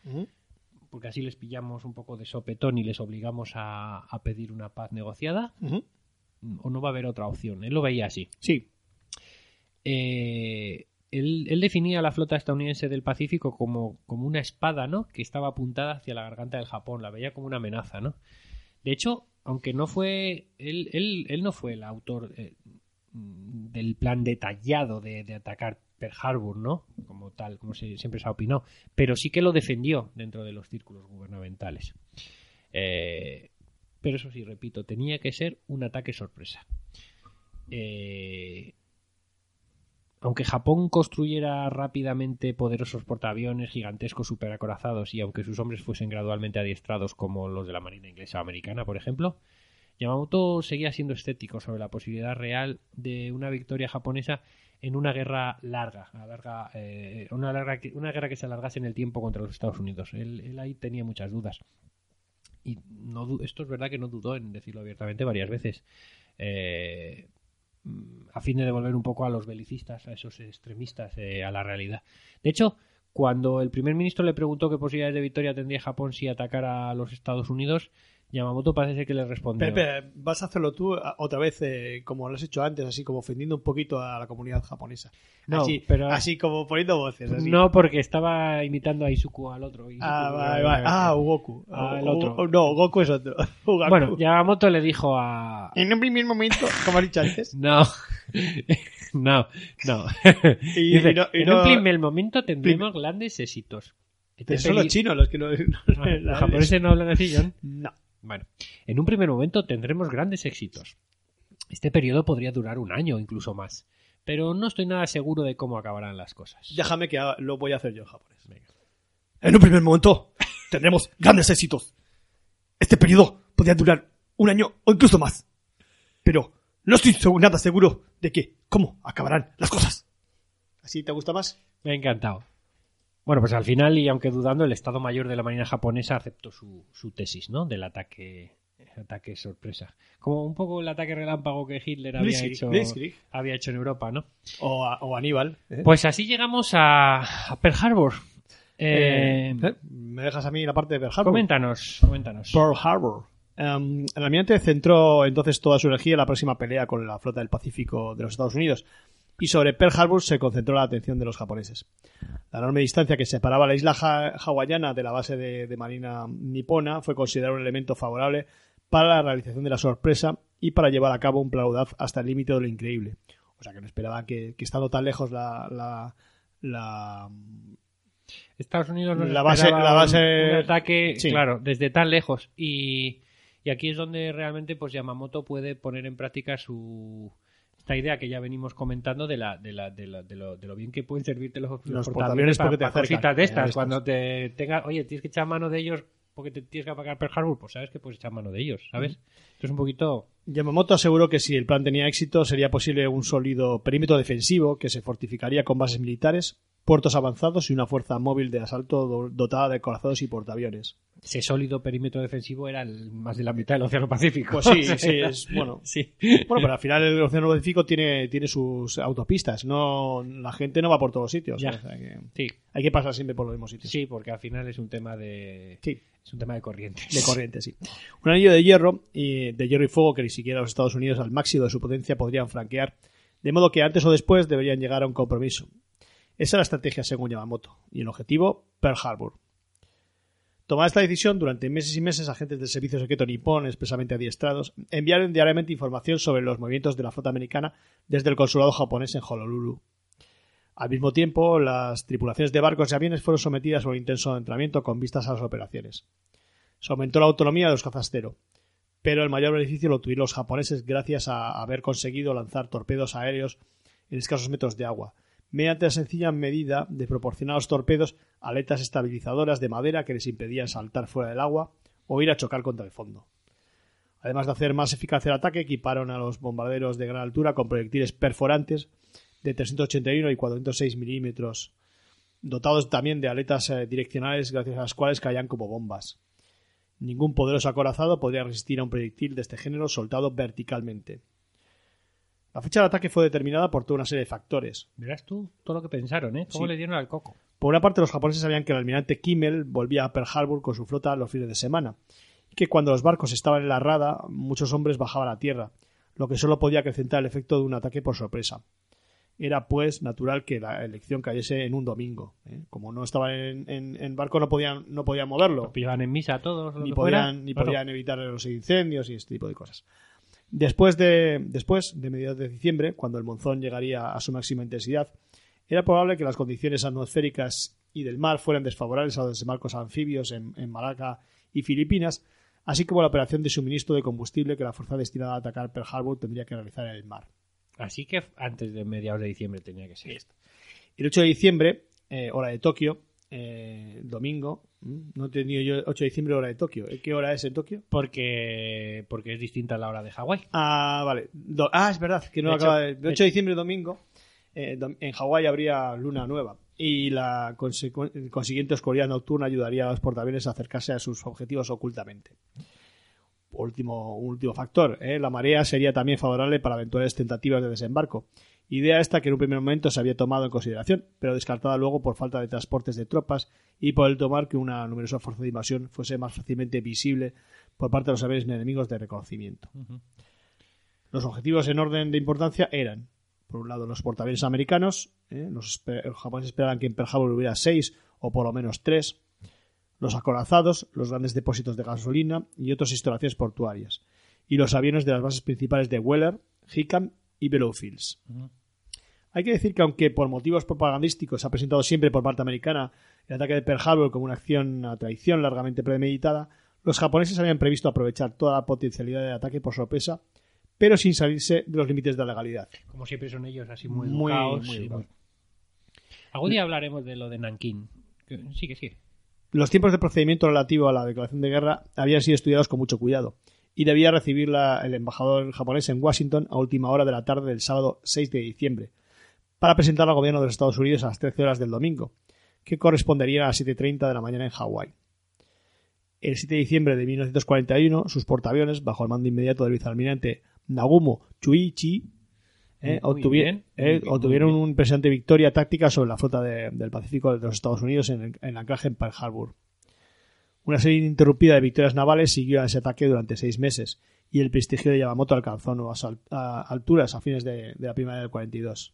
Porque así les pillamos un poco de sopetón y les obligamos a, a pedir una paz negociada o no va a haber otra opción él lo veía así Sí. Eh, él, él definía a la flota estadounidense del Pacífico como, como una espada, ¿no? Que estaba apuntada hacia la garganta del Japón, la veía como una amenaza, ¿no? De hecho, aunque no fue, él, él, él no fue el autor eh, del plan detallado de, de atacar Pearl Harbor, ¿no? Como tal, como se- siempre se ha opinado, pero sí que lo defendió dentro de los círculos gubernamentales. Eh, pero eso sí, repito, tenía que ser un ataque sorpresa. Eh, aunque Japón construyera rápidamente poderosos portaaviones gigantescos superacorazados y aunque sus hombres fuesen gradualmente adiestrados como los de la Marina inglesa o americana, por ejemplo, Yamamoto seguía siendo escéptico sobre la posibilidad real de una victoria japonesa en una guerra larga, a larga, eh, una, larga una guerra que se alargase en el tiempo contra los Estados Unidos. Él, ahí tenía muchas dudas. Y no, esto es verdad que no dudó en decirlo abiertamente varias veces. Eh, a fin de devolver un poco a los belicistas, a esos extremistas, eh, a la realidad. De hecho, cuando el primer ministro le preguntó qué posibilidades de victoria tendría Japón si atacara a los Estados Unidos, Yamamoto parece que le respondió. Pero, pero, vas a hacerlo tú otra vez eh, como lo has hecho antes, así como ofendiendo un poquito a la comunidad japonesa. No, así, pero- así como poniendo voces. Así. No, porque estaba imitando a Izuku al otro. Izuku, Ah, eh, vale, vale. Ah, Goku. Ah, el otro. o- no, Goku es otro. Ugaku. bueno, Yamamoto le dijo a... En un primer momento, como has dicho antes. No, no, no. Y- Dice, y no- y en no- un primer momento tendremos grandes éxitos. Pero son los chinos los que no. Ah, Los japoneses no hablan así, John. No. Bueno, en un primer momento tendremos grandes éxitos. Este periodo podría durar un año, incluso más. Pero no estoy nada seguro de cómo acabarán las cosas. Déjame que haga- lo voy a hacer yo en japonés. Venga. En un primer momento tendremos grandes éxitos. Este periodo podría durar un año o incluso más. Pero no estoy nada seguro de que cómo acabarán las cosas. ¿Así te gusta más? Me ha encantado. Bueno, pues al final, y aunque dudando, el Estado Mayor de la Marina japonesa aceptó su, su tesis, ¿no? Del ataque, ataque sorpresa. Como un poco el ataque relámpago que Hitler había Blitzkrieg, hecho, Blitzkrieg. había hecho en Europa, ¿no? O, a- o Aníbal. ¿eh? Pues así llegamos a, a Pearl Harbor. Eh, Eh, ¿Me dejas a mí la parte de Pearl Harbor? coméntanos, coméntanos. Pearl Harbor. Em, el almirante centró entonces toda su energía en la próxima pelea con la flota del Pacífico de los Estados Unidos. Y sobre Pearl Harbor se concentró la atención de los japoneses. La enorme distancia que separaba la isla ha- hawaiana de la base de, de marina nipona fue considerado un elemento favorable para la realización de la sorpresa y para llevar a cabo un plan audaz hasta el límite de lo increíble. O sea que no esperaban que, que estando tan lejos la, la, la- Estados Unidos nos La base- esperaba la base- un, un ataque, Sí. claro, desde tan lejos. Y, y aquí es donde realmente pues Yamamoto puede poner en práctica su esta idea que ya venimos comentando de la de la de, la- de lo, de lo bien que pueden servirte los, los Los portaaviones portaaviones para, te acercan, cositas de estas. Cuando te tenga, oye, tienes que echar mano de ellos porque te tienes que apagar Pearl Harbor, pues sabes que puedes echar mano de ellos, ¿sabes? Esto es un poquito Yamamoto aseguró que si el plan tenía éxito sería posible un sólido perímetro defensivo que se fortificaría con bases militares, puertos avanzados y una fuerza móvil de asalto do- dotada de corazados y portaaviones. ese sólido perímetro defensivo era el- más de la mitad del Océano Pacífico. Pues sí, sí, es bueno. sí. Bueno, pero al final el Océano Pacífico tiene, tiene sus autopistas, no la gente no va por todos sitios. Ya. o sea que Sí, hay que pasar siempre por los mismos sitios. sí, porque al final es un tema de Sí, es un tema de corriente. de corriente, sí. Un anillo de hierro y de hierro y fuego que ni siquiera los Estados Unidos al máximo de su potencia podrían franquear, de modo que antes o después deberían llegar a un compromiso. Esa es la estrategia según Yamamoto, y el objetivo, Pearl Harbor. Tomada esta decisión, durante meses y meses agentes del servicio secreto nipón, expresamente adiestrados, enviaron diariamente información sobre los movimientos de la flota americana desde el consulado japonés en Honolulu. Al mismo tiempo, las tripulaciones de barcos y aviones fueron sometidas a un intenso entrenamiento con vistas a las operaciones. Se aumentó la autonomía de los cazas cero, pero el mayor beneficio lo tuvieron los japoneses gracias a haber conseguido lanzar torpedos aéreos en escasos metros de agua, mediante la sencilla medida de proporcionar a los torpedos aletas estabilizadoras de madera que les impedían saltar fuera del agua o ir a chocar contra el fondo. Además de hacer más eficaz el ataque, equiparon a los bombarderos de gran altura con proyectiles perforantes de 381 y 406 milímetros, dotados también de aletas eh, direccionales gracias a las cuales caían como bombas. Ningún poderoso acorazado podría resistir a un proyectil de este género soltado verticalmente. La fecha del ataque fue determinada por toda una serie de factores. Verás tú todo lo que pensaron, ¿eh? ¿Cómo Sí. le dieron al coco? Por una parte, los japoneses sabían que el almirante Kimmel volvía a Pearl Harbor con su flota los fines de semana, y que cuando los barcos estaban en la rada, muchos hombres bajaban a tierra, lo que solo podía acrecentar el efecto de un ataque por sorpresa. Era, pues, natural que la elección cayese en un domingo. ¿eh? Como no estaban en, en- en barco, no podían, no podían moverlo. Lo pillaban en misa todos, ni fuera. podían, ni Claro. podían evitar los incendios y este tipo de cosas. Después de, después de mediados de diciembre, cuando el monzón llegaría a su máxima intensidad, era probable que las condiciones atmosféricas y del mar fueran desfavorables a los desembarcos anfibios en, en Malaca y Filipinas, así como la operación de suministro de combustible que la fuerza destinada a atacar Pearl Harbor tendría que realizar en el mar. Así que antes de mediados de diciembre tenía que ser. El 8 de diciembre, eh, hora de Tokio, eh, domingo, no he tenido yo 8 de diciembre hora de Tokio. ¿Qué hora es en Tokio? Porque, porque es distinta a la hora de Hawái. Ah, vale. Do- ah, es verdad, que no De acaba hecho- de... El 8 de diciembre, domingo, eh, dom- en Hawái habría luna nueva y la consecu- consiguiente oscuridad nocturna ayudaría a los portaaviones a acercarse a sus objetivos ocultamente. Último, último factor, ¿eh? la marea sería también favorable para eventuales tentativas de desembarco. Idea esta que en un primer momento se había tomado en consideración, pero descartada luego por falta de transportes de tropas y por el tomar que una numerosa fuerza de invasión fuese más fácilmente visible por parte de los aviones enemigos de reconocimiento. Los objetivos en orden de importancia eran, por un lado, los portaaviones americanos, ¿eh? los, los japoneses esperaban que en Pearl Harbor hubiera seis o por lo menos tres, los acorazados, los grandes depósitos de gasolina y otras instalaciones portuarias, y los aviones de las bases principales de Weller, Hickam y. Hay que decir que aunque por motivos propagandísticos se ha presentado siempre por parte americana el ataque de Pearl Harbor como una acción a traición largamente premeditada, los japoneses habían previsto aprovechar toda la potencialidad de ataque por sorpresa, pero sin salirse de los límites de la legalidad. Como siempre son ellos así muy Muy- educados. muy y educados. Algún día hablaremos de lo de Nankín. Sí, que sí. Los tiempos de procedimiento relativo a la declaración de guerra habían sido estudiados con mucho cuidado y debía recibirla el embajador japonés en Washington a última hora de la tarde del sábado 6 de diciembre para presentarla al gobierno de los Estados Unidos a las 13 horas del domingo, que corresponderían a las 7.30 de la mañana en Hawái. El 7 de diciembre de 1941, sus portaaviones, bajo el mando inmediato del vicealmirante Nagumo Chuichi, eh, eh, bien, muy obtuvieron una impresionante victoria táctica sobre la flota de- del Pacífico de los Estados Unidos en el, en el anclaje en Pearl Harbor. Una serie ininterrumpida de victorias navales siguió a ese ataque durante seis meses, y el prestigio de Yamamoto alcanzó nuevas alturas a fines de, de la primavera del 42.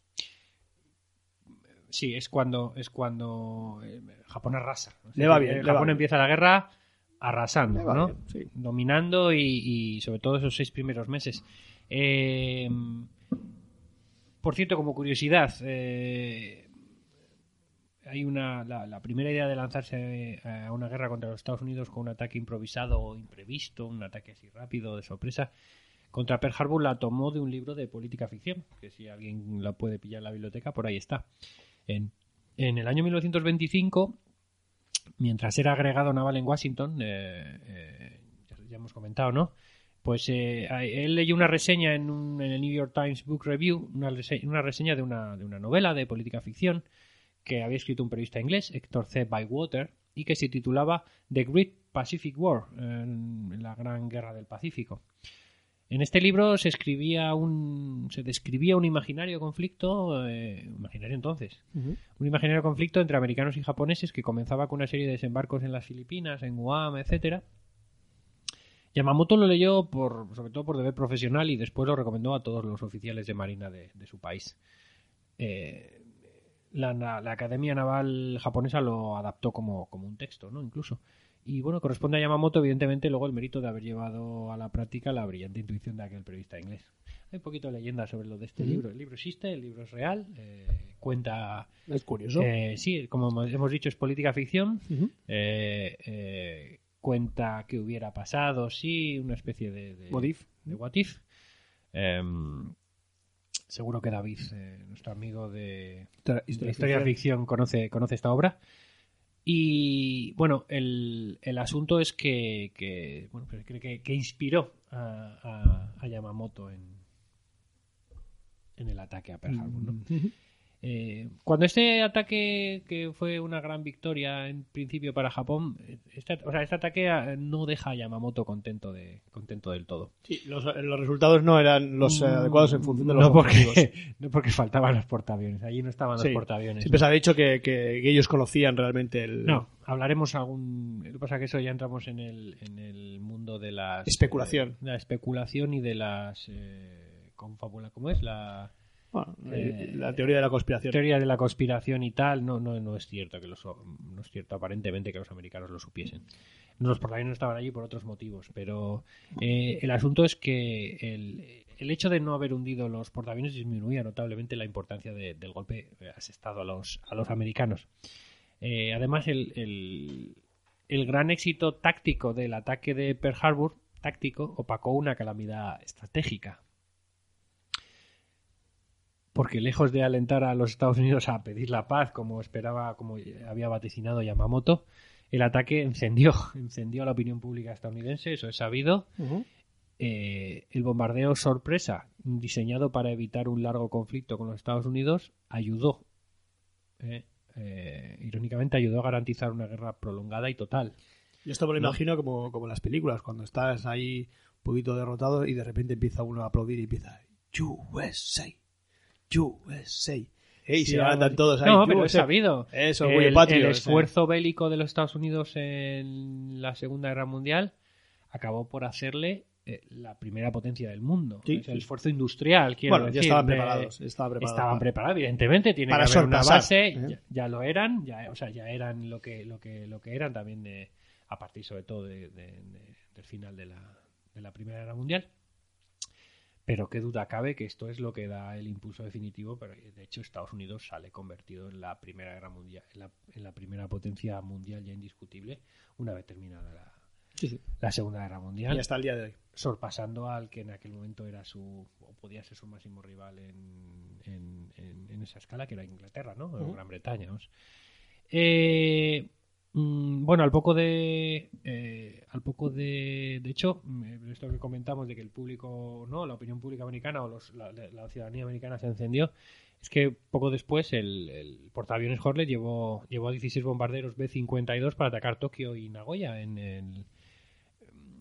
Sí, es cuando es cuando eh, Japón arrasa. O sea, Le va bien, eh, le va Japón bien. empieza la guerra arrasando, ¿no? bien, sí. Dominando y, y sobre todo esos seis primeros meses. Eh, por cierto, como curiosidad, eh, hay una la, primera idea de lanzarse a una guerra contra los Estados Unidos con un ataque improvisado o imprevisto, un ataque así rápido de sorpresa contra Pearl Harbor la tomó de un libro de política ficción, que si alguien la puede pillar en la biblioteca, por ahí está. En, en el año 1925, mientras era agregado naval en Washington, eh, eh, ya, hemos comentado, ¿no? Pues eh, él leyó una reseña en, un- en el New York Times Book Review, una, rese- una reseña de una, de una novela de política ficción que había escrito un periodista inglés, Héctor C. Bywater, y que se titulaba The Great Pacific War, la gran guerra del Pacífico. En este libro se escribía un, se describía un imaginario conflicto, eh, imaginario entonces, un imaginario conflicto entre americanos y japoneses que comenzaba con una serie de desembarcos en las Filipinas, en Guam, etcétera. Yamamoto lo leyó por, sobre todo por deber profesional y después lo recomendó a todos los oficiales de marina de, de su país. Eh, la, la Academia Naval japonesa lo adaptó como, como un texto, ¿no? Incluso. Y bueno, corresponde a Yamamoto, evidentemente, luego el mérito de haber llevado a la práctica la brillante intuición de aquel periodista inglés. Hay un poquito de leyenda sobre lo de este libro. El libro existe, el libro es real, eh, cuenta Es curioso. eh, sí, como hemos dicho, es política ficción. Eh, eh, cuenta que hubiera pasado, sí, una especie de, de, What if. de what if. Seguro que David, eh, nuestro amigo de, Historia, de historia ficción, conoce, conoce esta obra. Y bueno, el, el asunto es que, que, bueno, que, que- que inspiró a, a- a Yamamoto en, en el ataque a Pearl Harbor. ¿no? Eh, cuando este ataque, que fue una gran victoria en principio para Japón, este, o sea, este ataque eh, no deja a Yamamoto contento, de, contento del todo. Sí, los, los resultados no eran los eh, adecuados en función de los no porque, objetivos. no porque faltaban los portaaviones, allí no estaban los Sí. portaaviones. Siempre se ha dicho que, que- que ellos conocían realmente el... No, hablaremos algún. Lo que pasa es que eso ya entramos en el, en el mundo de las. Especulación. de la especulación y de las. Eh, ¿Cómo es? La Bueno, Eh, la teoría de la conspiración. teoría de la conspiración y tal. No, no, no es cierto que los. No es cierto aparentemente que los americanos lo supiesen. Los portaaviones no estaban allí por otros motivos, pero eh, el asunto es que el, el hecho de no haber hundido los portaaviones disminuía notablemente la importancia de- del golpe eh, asestado a los, a los americanos. Eh, además, el, el- el gran éxito táctico del ataque de Pearl Harbor, táctico, opacó una calamidad estratégica. Porque lejos de alentar a los Estados Unidos a pedir la paz, como esperaba, como había vaticinado Yamamoto, el ataque encendió, encendió a la opinión pública estadounidense, eso es sabido. Eh, el bombardeo sorpresa, diseñado para evitar un largo conflicto con los Estados Unidos, ayudó, eh, eh, irónicamente, ayudó a garantizar una guerra prolongada y total. Yo esto me lo ¿No? imagino como, como en las películas, cuando estás ahí un poquito derrotado y de repente empieza uno a aplaudir y empieza USA, USA. Ey, Sí, se levantan todos ahí. No, pero es sabido. Eso, el, patrio, esfuerzo bélico de los Estados Unidos en la Segunda Guerra Mundial acabó por hacerle eh, la primera potencia del mundo. Sí, el sí. esfuerzo industrial, quiero Bueno, ya estaban preparados. Estaban preparados. Estaban para- preparados, evidentemente, tiene para que haber una base, ¿eh? ya, ya lo eran, ya, o sea, ya eran lo que, lo que, lo que eran también de, a partir sobre todo de- de- de- del final de la, de la Primera Guerra Mundial. Pero qué duda cabe que esto es lo que da el impulso definitivo, pero de hecho Estados Unidos sale convertido en la Primera Guerra Mundial, en la, en la primera potencia mundial ya indiscutible, una vez terminada la, Sí, sí. la Segunda Guerra Mundial Y hasta el día de hoy. sorpasando al que en aquel momento era su o podía ser su máximo rival en, en, en- en esa escala que era Inglaterra no. Gran Bretaña vamos. Eh, bueno al poco de eh, al poco de de hecho mm, esto que comentamos de que el público no la opinión pública americana o los- la, la ciudadanía americana se encendió es que poco después el, el portaaviones Horlet llevó llevó a 16 bombarderos B-52 para atacar Tokio y Nagoya en el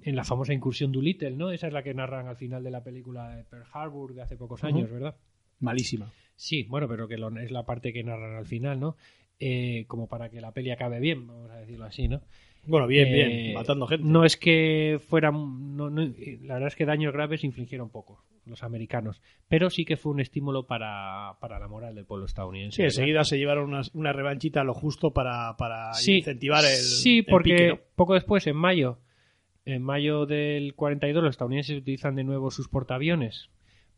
en la famosa incursión Doolittle, ¿no? Esa es la que narran al final de la película de Pearl Harbor de hace pocos años. ¿verdad? Malísima. Sí, bueno, pero que lo- es la parte que narran al final, ¿no? Eh, como para que la peli acabe bien, vamos a decirlo así, ¿no? Bueno, bien, Eh, bien. Matando gente. No es que fueran. No, no- la verdad es que daños graves infligieron pocos los americanos. Pero sí que fue un estímulo para, para la moral del pueblo estadounidense. Sí, enseguida se llevaron una, una revanchita a lo justo para, para Sí, incentivar el. Sí, el porque pique, ¿no? poco después, en mayo, en mayo del 42, los estadounidenses utilizan de nuevo sus portaaviones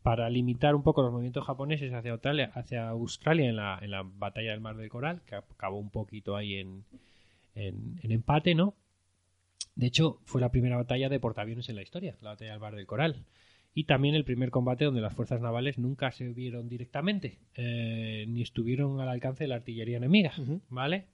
para limitar un poco los movimientos japoneses hacia Australia, hacia Australia en, la, en la batalla del Mar del Coral, que acabó un poquito ahí en, en, en empate, ¿no? De hecho, fue la primera batalla de portaaviones en la historia, la batalla del Mar del Coral. Y también el primer combate donde las fuerzas navales nunca se vieron directamente, eh, ni estuvieron al alcance de la artillería enemiga, ¿vale?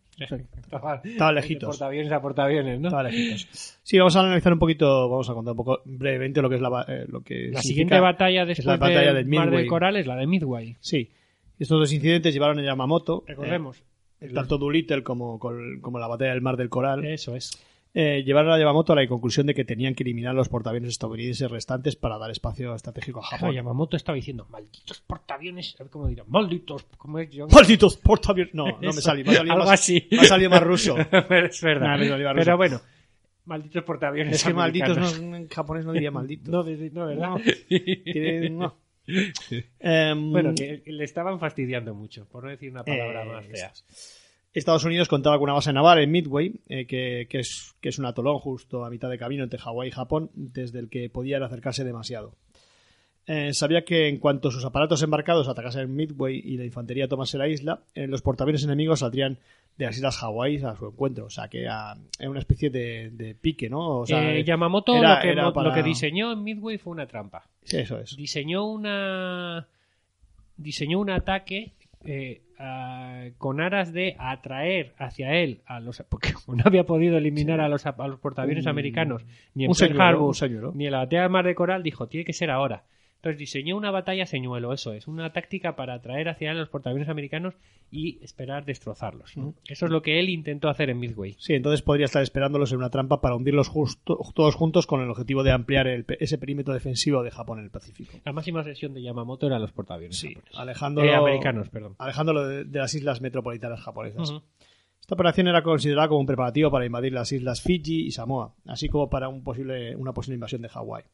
Estaba lejitos. portaaviones a portaaviones, ¿no? Estaba lejitos. Sí, vamos a analizar un poquito, vamos a contar un poco brevemente lo que es la, eh, lo que La siguiente batalla después la batalla del Mar del Coral es la de Midway. Sí. Estos dos incidentes llevaron a Yamamoto, Recordemos. eh, tanto Doolittle como, como la batalla del Mar del Coral, Eso es. Eh, llevaron a Yamamoto a la conclusión de que tenían que eliminar los portaaviones estadounidenses restantes para dar espacio estratégico a Claro, Japón. Yamamoto estaba diciendo, malditos portaaviones, a ver cómo dirán, malditos, ¿cómo es? ¡Malditos portaaviones! No, no me salió. Me algo más, así. me ha salido más ruso. Pero es verdad. Nah, me salió ruso. Pero bueno, malditos portaaviones Es que malditos no, en japonés no diría malditos. No, no, ¿verdad? No. No. Em, Bueno, que le estaban fastidiando mucho, por no decir una palabra Eh, más fea. Estados Unidos contaba con una base naval en Midway, eh, que, que es, que es un atolón justo a mitad de camino entre Hawái y Japón, desde el que podían acercarse demasiado. Eh, sabía que en cuanto sus aparatos embarcados atacasen en Midway y la infantería tomase la isla, eh, los portaaviones enemigos saldrían de las islas Hawái a su encuentro. O sea, que era, era una especie de, de pique, ¿no? O sea, Eh, Yamamoto era- lo, que, era mo- para- lo que diseñó en Midway fue una trampa. Sí, eso es. diseñó una diseñó un ataque a- con aras de atraer hacia él a los porque no había podido eliminar a los a los portaaviones Un- americanos ni en Pearl Harbor ni en la batalla del Mar de Coral dijo tiene que ser ahora entonces diseñó una batalla señuelo eso es una táctica para atraer hacia él a los portaaviones americanos y esperar destrozarlos ¿no? eso es lo que él intentó hacer en Midway Sí, entonces podría estar esperándolos en una trampa para hundirlos justo, todos juntos con el objetivo de ampliar el ese perímetro defensivo de Japón en el Pacífico. la máxima sesión de Yamamoto eran los portaaviones Sí, japoneses. alejándolo, Eh, americanos perdón alejándolo de, de las islas metropolitanas japonesas. Esta operación era considerada como un preparativo para invadir las islas Fiji y Samoa, así como para un posible, una posible invasión de Hawái.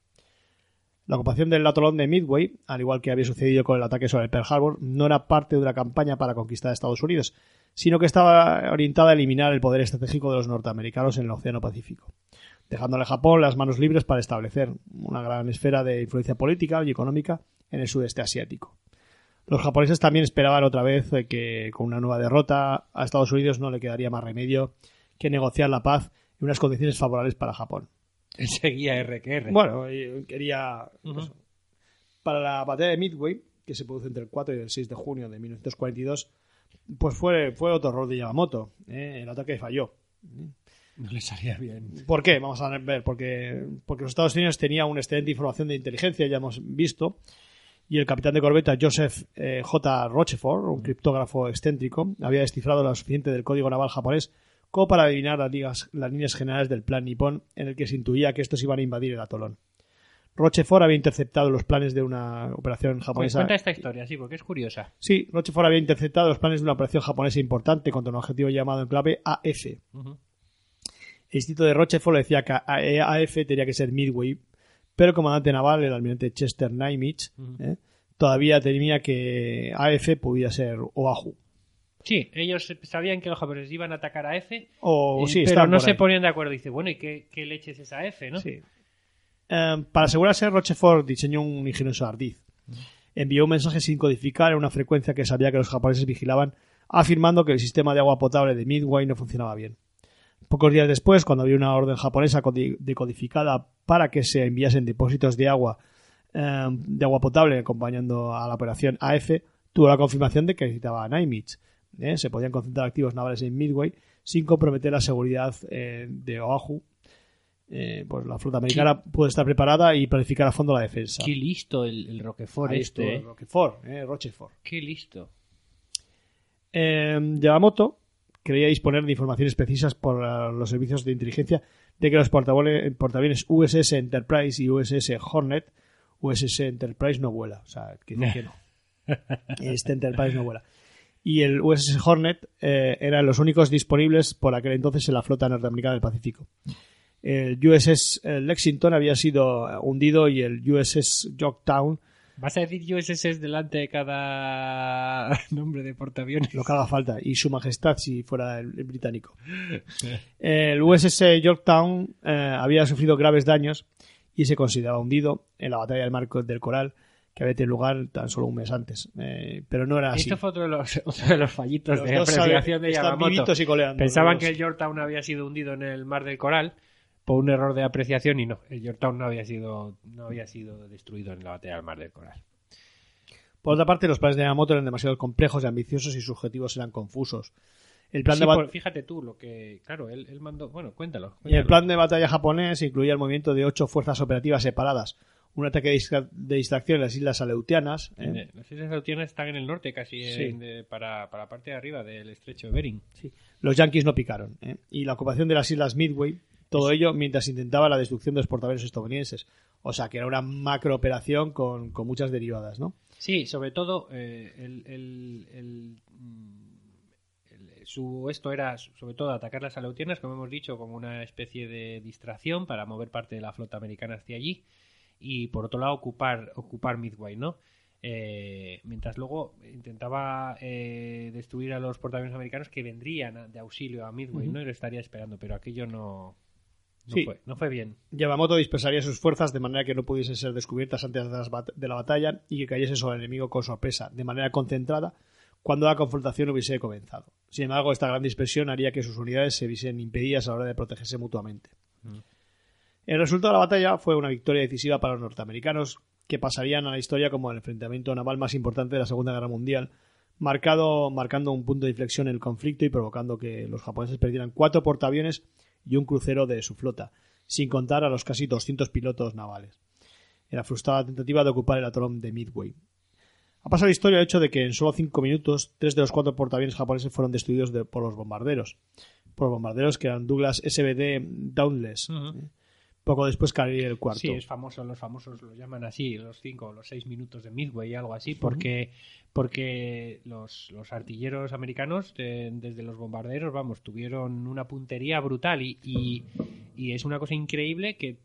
La ocupación del atolón de Midway, al igual que había sucedido con el ataque sobre Pearl Harbor, no era parte de una campaña para conquistar Estados Unidos, sino que estaba orientada a eliminar el poder estratégico de los norteamericanos en el Océano Pacífico, dejándole a Japón las manos libres para establecer una gran esfera de influencia política y económica en el sudeste asiático. Los japoneses también esperaban otra vez que con una nueva derrota a Estados Unidos no le quedaría más remedio que negociar la paz en unas condiciones favorables para Japón. Él seguía R que R. Bueno, quería Ujú. eso. para la batalla de Midway, que se produce entre el 4 y el 6 de junio de 1942, pues fue, fue otro error de Yamamoto. ¿eh? El ataque falló. No le salía bien. ¿Por qué? Vamos a ver, porque, porque los Estados Unidos tenían una excelente información de inteligencia, ya hemos visto, y el capitán de corbeta Joseph eh, J. Rochefort, un criptógrafo excéntrico, había descifrado lo suficiente del código naval japonés como para adivinar las, ligas- las líneas generales del plan nipón en el que se intuía que estos iban a invadir el atolón. Rochefort había interceptado los planes de una operación japonesa. Cuenta esta historia, sí, porque es curiosa. Sí, Rochefort había interceptado los planes de una operación japonesa importante contra un objetivo llamado en clave AF, el instituto de Rochefort le decía que AF tenía que ser Midway, pero el comandante naval, el almirante Chester Nimitz. ¿eh? todavía temía que AF pudiera ser Oahu. Sí, ellos sabían que los japoneses iban a atacar a F, O eh, sí, pero no se ponían de acuerdo. Dice, bueno, ¿y qué, qué leche es esa F, no? Sí. Eh, para asegurarse, Rochefort diseñó un ingenioso ardiz. Envió un mensaje sin codificar en una frecuencia que sabía que los japoneses vigilaban, afirmando que el sistema de agua potable de Midway no funcionaba bien. Pocos días después, cuando había una orden japonesa codi- decodificada para que se enviasen depósitos de agua eh, de agua potable acompañando a la operación AF, tuvo la confirmación de que necesitaba a Nimitz. ¿Eh? Se podían concentrar activos navales en Midway sin comprometer la seguridad eh, de Oahu. Eh, pues la flota americana puede estar preparada y planificar a fondo la defensa. Qué listo el, el Roquefort Ahí este. estuvo. Roquefort, Rochefort. Qué listo. Eh, Yamamoto creía disponer de informaciones precisas por los servicios de inteligencia de que los portaaviones USS Enterprise y USS Hornet, USS Enterprise no vuela, o sea, que dice que no. Este Enterprise no vuela. Y el USS Hornet eh, eran los únicos disponibles por aquel entonces en la flota norteamericana del Pacífico. El USS Lexington había sido eh, hundido y el USS Yorktown ¿Vas a decir USS delante de cada nombre de portaaviones? Lo que haga falta. Y su majestad si fuera el, el británico. El USS Yorktown eh, había sufrido graves daños y se consideraba hundido en la batalla del Marco del Coral que había tenido lugar tan solo un mes antes. Eh, pero no era así. Esto fue otro de los, otro de los fallitos Los de apreciación de Yamamoto. y coleando, Pensaban que el Yorktown había sido hundido en el mar del Coral por un error de apreciación y no, el Yorktown no había sido no había sido destruido en la batalla del mar del Coral. Por otra parte, los planes de Yamamoto eran demasiado complejos y ambiciosos y sus objetivos eran confusos. El plan, Sí, de, por- fíjate tú lo que claro, él, él mandó, bueno, cuéntalo. y el plan de batalla japonés incluía el movimiento de ocho fuerzas operativas separadas, un ataque de, distra- de distracción en las islas Aleutianas, ¿eh? En- Las islas Aleutianas están en el norte, casi Sí. en- de- para, para la parte de arriba del estrecho de Bering. los yanquis no picaron, ¿eh? y la ocupación de las islas Midway, todo ello mientras intentaba la destrucción de los portaaviones estadounidenses. O sea, que era una macro operación con, con muchas derivadas, ¿no? Sí, sobre todo eh, el, el- el, mm, el- su esto era sobre todo atacar las aleutianas, como hemos dicho, como una especie de distracción para mover parte de la flota americana hacia allí y por otro lado ocupar ocupar Midway, ¿no? Eh, mientras luego intentaba eh, destruir a los portaaviones americanos que vendrían a- de auxilio a Midway. ¿no? Y lo estaría esperando, pero aquello no no, Sí. fue, no fue bien. Yamamoto dispersaría sus fuerzas de manera que no pudiesen ser descubiertas antes de, las bat- de la batalla y que cayese sobre el enemigo con sorpresa, de manera concentrada, cuando la confrontación hubiese comenzado. Sin embargo, esta gran dispersión haría que sus unidades se viesen impedidas a la hora de protegerse mutuamente. El resultado de la batalla fue una victoria decisiva para los norteamericanos, que pasarían a la historia como el enfrentamiento naval más importante de la Segunda Guerra Mundial, marcado, marcando un punto de inflexión en el conflicto y provocando que los japoneses perdieran cuatro portaaviones y un crucero de su flota, sin contar a los casi 200 pilotos navales. En la frustrada tentativa de ocupar el atolón de Midway. Ha pasado la historia el hecho de que en solo cinco minutos, tres de los cuatro portaaviones japoneses fueron destruidos de- por los bombarderos. Por bombarderos que eran Douglas SBD. ¿eh? Poco después caería el cuarto. Sí, es famoso, los famosos lo llaman así, los cinco o los seis minutos de Midway, algo así, porque, porque los, los artilleros americanos, de- desde los bombarderos, vamos, tuvieron una puntería brutal y, y, y es una cosa increíble que,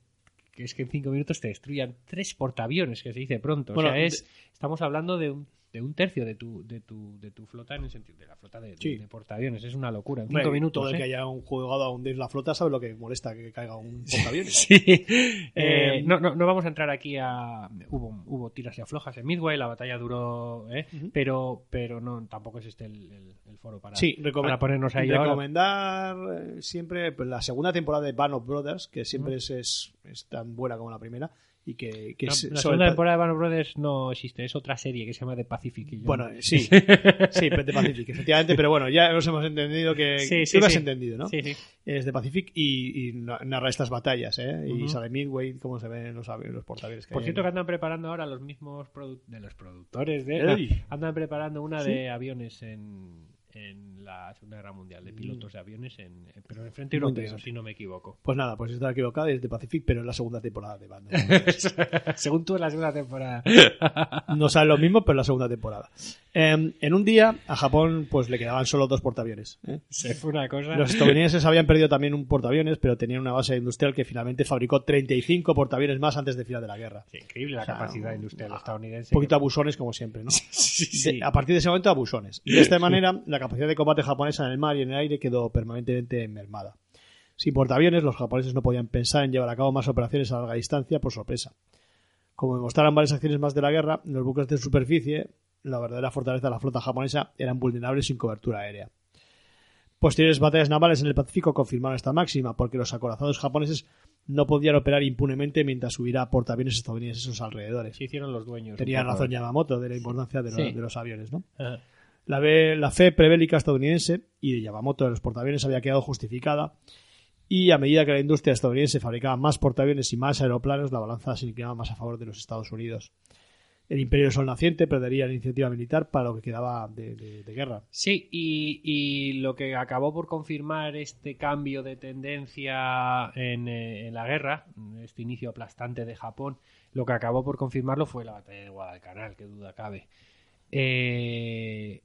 que es que en cinco minutos te destruyan tres portaaviones, que se dice pronto. Bueno, o sea, es, estamos hablando de un, de un tercio de tu, de, tu, de tu flota en el sentido de la flota de, de- Sí. de portaaviones. Es una locura. En cinco minutos. Todo el ¿eh? que haya un jugado a hundir la flota sabe lo que molesta que caiga un portaaviones. Sí. Eh, Eh, no, no, no vamos a entrar aquí a. Hubo, hubo tiras y aflojas en Midway, la batalla duró. ¿eh? Ujú. Pero, pero no tampoco es este el, el- el foro para, Sí, para ponernos ahí ahora. recomendar eh, siempre pues, la segunda temporada de Band of Brothers, que siempre es, es, es tan buena como la primera. Y que, que La, es la segunda temporada de of Brothers no existe, es otra serie que se llama The Pacific. y yo- Bueno, sí, sí, de Pacific, efectivamente, pero bueno, ya nos hemos entendido que Sí, tú lo has entendido, ¿no? Sí, sí. Es de Pacific y, y na- narra estas batallas, ¿eh? Y Ujú. sale Midway, cómo se ven los, los portaaviones que Por hay cierto, ahí. que andan preparando ahora los mismos de los productores de. Andan preparando una de aviones en, en la Segunda Guerra Mundial, de pilotos de aviones, en, pero en el frente europeo, si no me equivoco. Pues nada, pues está equivocada, es de Pacific, pero es la segunda temporada de Band. Según tú, en la segunda temporada. No sale lo mismo, pero es la segunda temporada. Eh, en un día, a Japón pues le quedaban solo dos portaaviones. ¿eh? Se fue una cosa. Los estadounidenses habían perdido también un portaaviones, pero tenían una base industrial que finalmente fabricó 35 portaaviones más antes del final de la guerra. Sí, increíble la O sea, capacidad industrial estadounidense. Un poquito que- abusones, como siempre, ¿no? Sí, sí. De- a partir de ese momento, abusones. Y de esta manera, la capacidad de combate japonesa en el mar y en el aire quedó permanentemente mermada. Sin portaaviones, los japoneses no podían pensar en llevar a cabo más operaciones a larga distancia por sorpresa. Como demostraron varias acciones más de la guerra, los buques de superficie, la verdadera fortaleza de la flota japonesa, eran vulnerables sin cobertura aérea. Posteriores batallas navales en el Pacífico confirmaron esta máxima, porque los acorazados japoneses no podían operar impunemente mientras hubiera portaaviones estadounidenses a sus alrededores. Se hicieron los dueños. Tenía razón Yamamoto de la importancia de, los- Sí. de los aviones, ¿no? Ajá. La, fe prebélica estadounidense y de Yamamoto de los portaaviones había quedado justificada y a medida que la industria estadounidense fabricaba más portaaviones y más aeroplanos, la balanza se inclinaba más a favor de los Estados Unidos. El imperio sol naciente perdería la iniciativa militar para lo que quedaba de, guerra. Sí, y, y lo que acabó por confirmar este cambio de tendencia en, eh, en la guerra, este inicio aplastante de Japón, lo que acabó por confirmarlo fue la batalla de Guadalcanal, que duda cabe. Eh,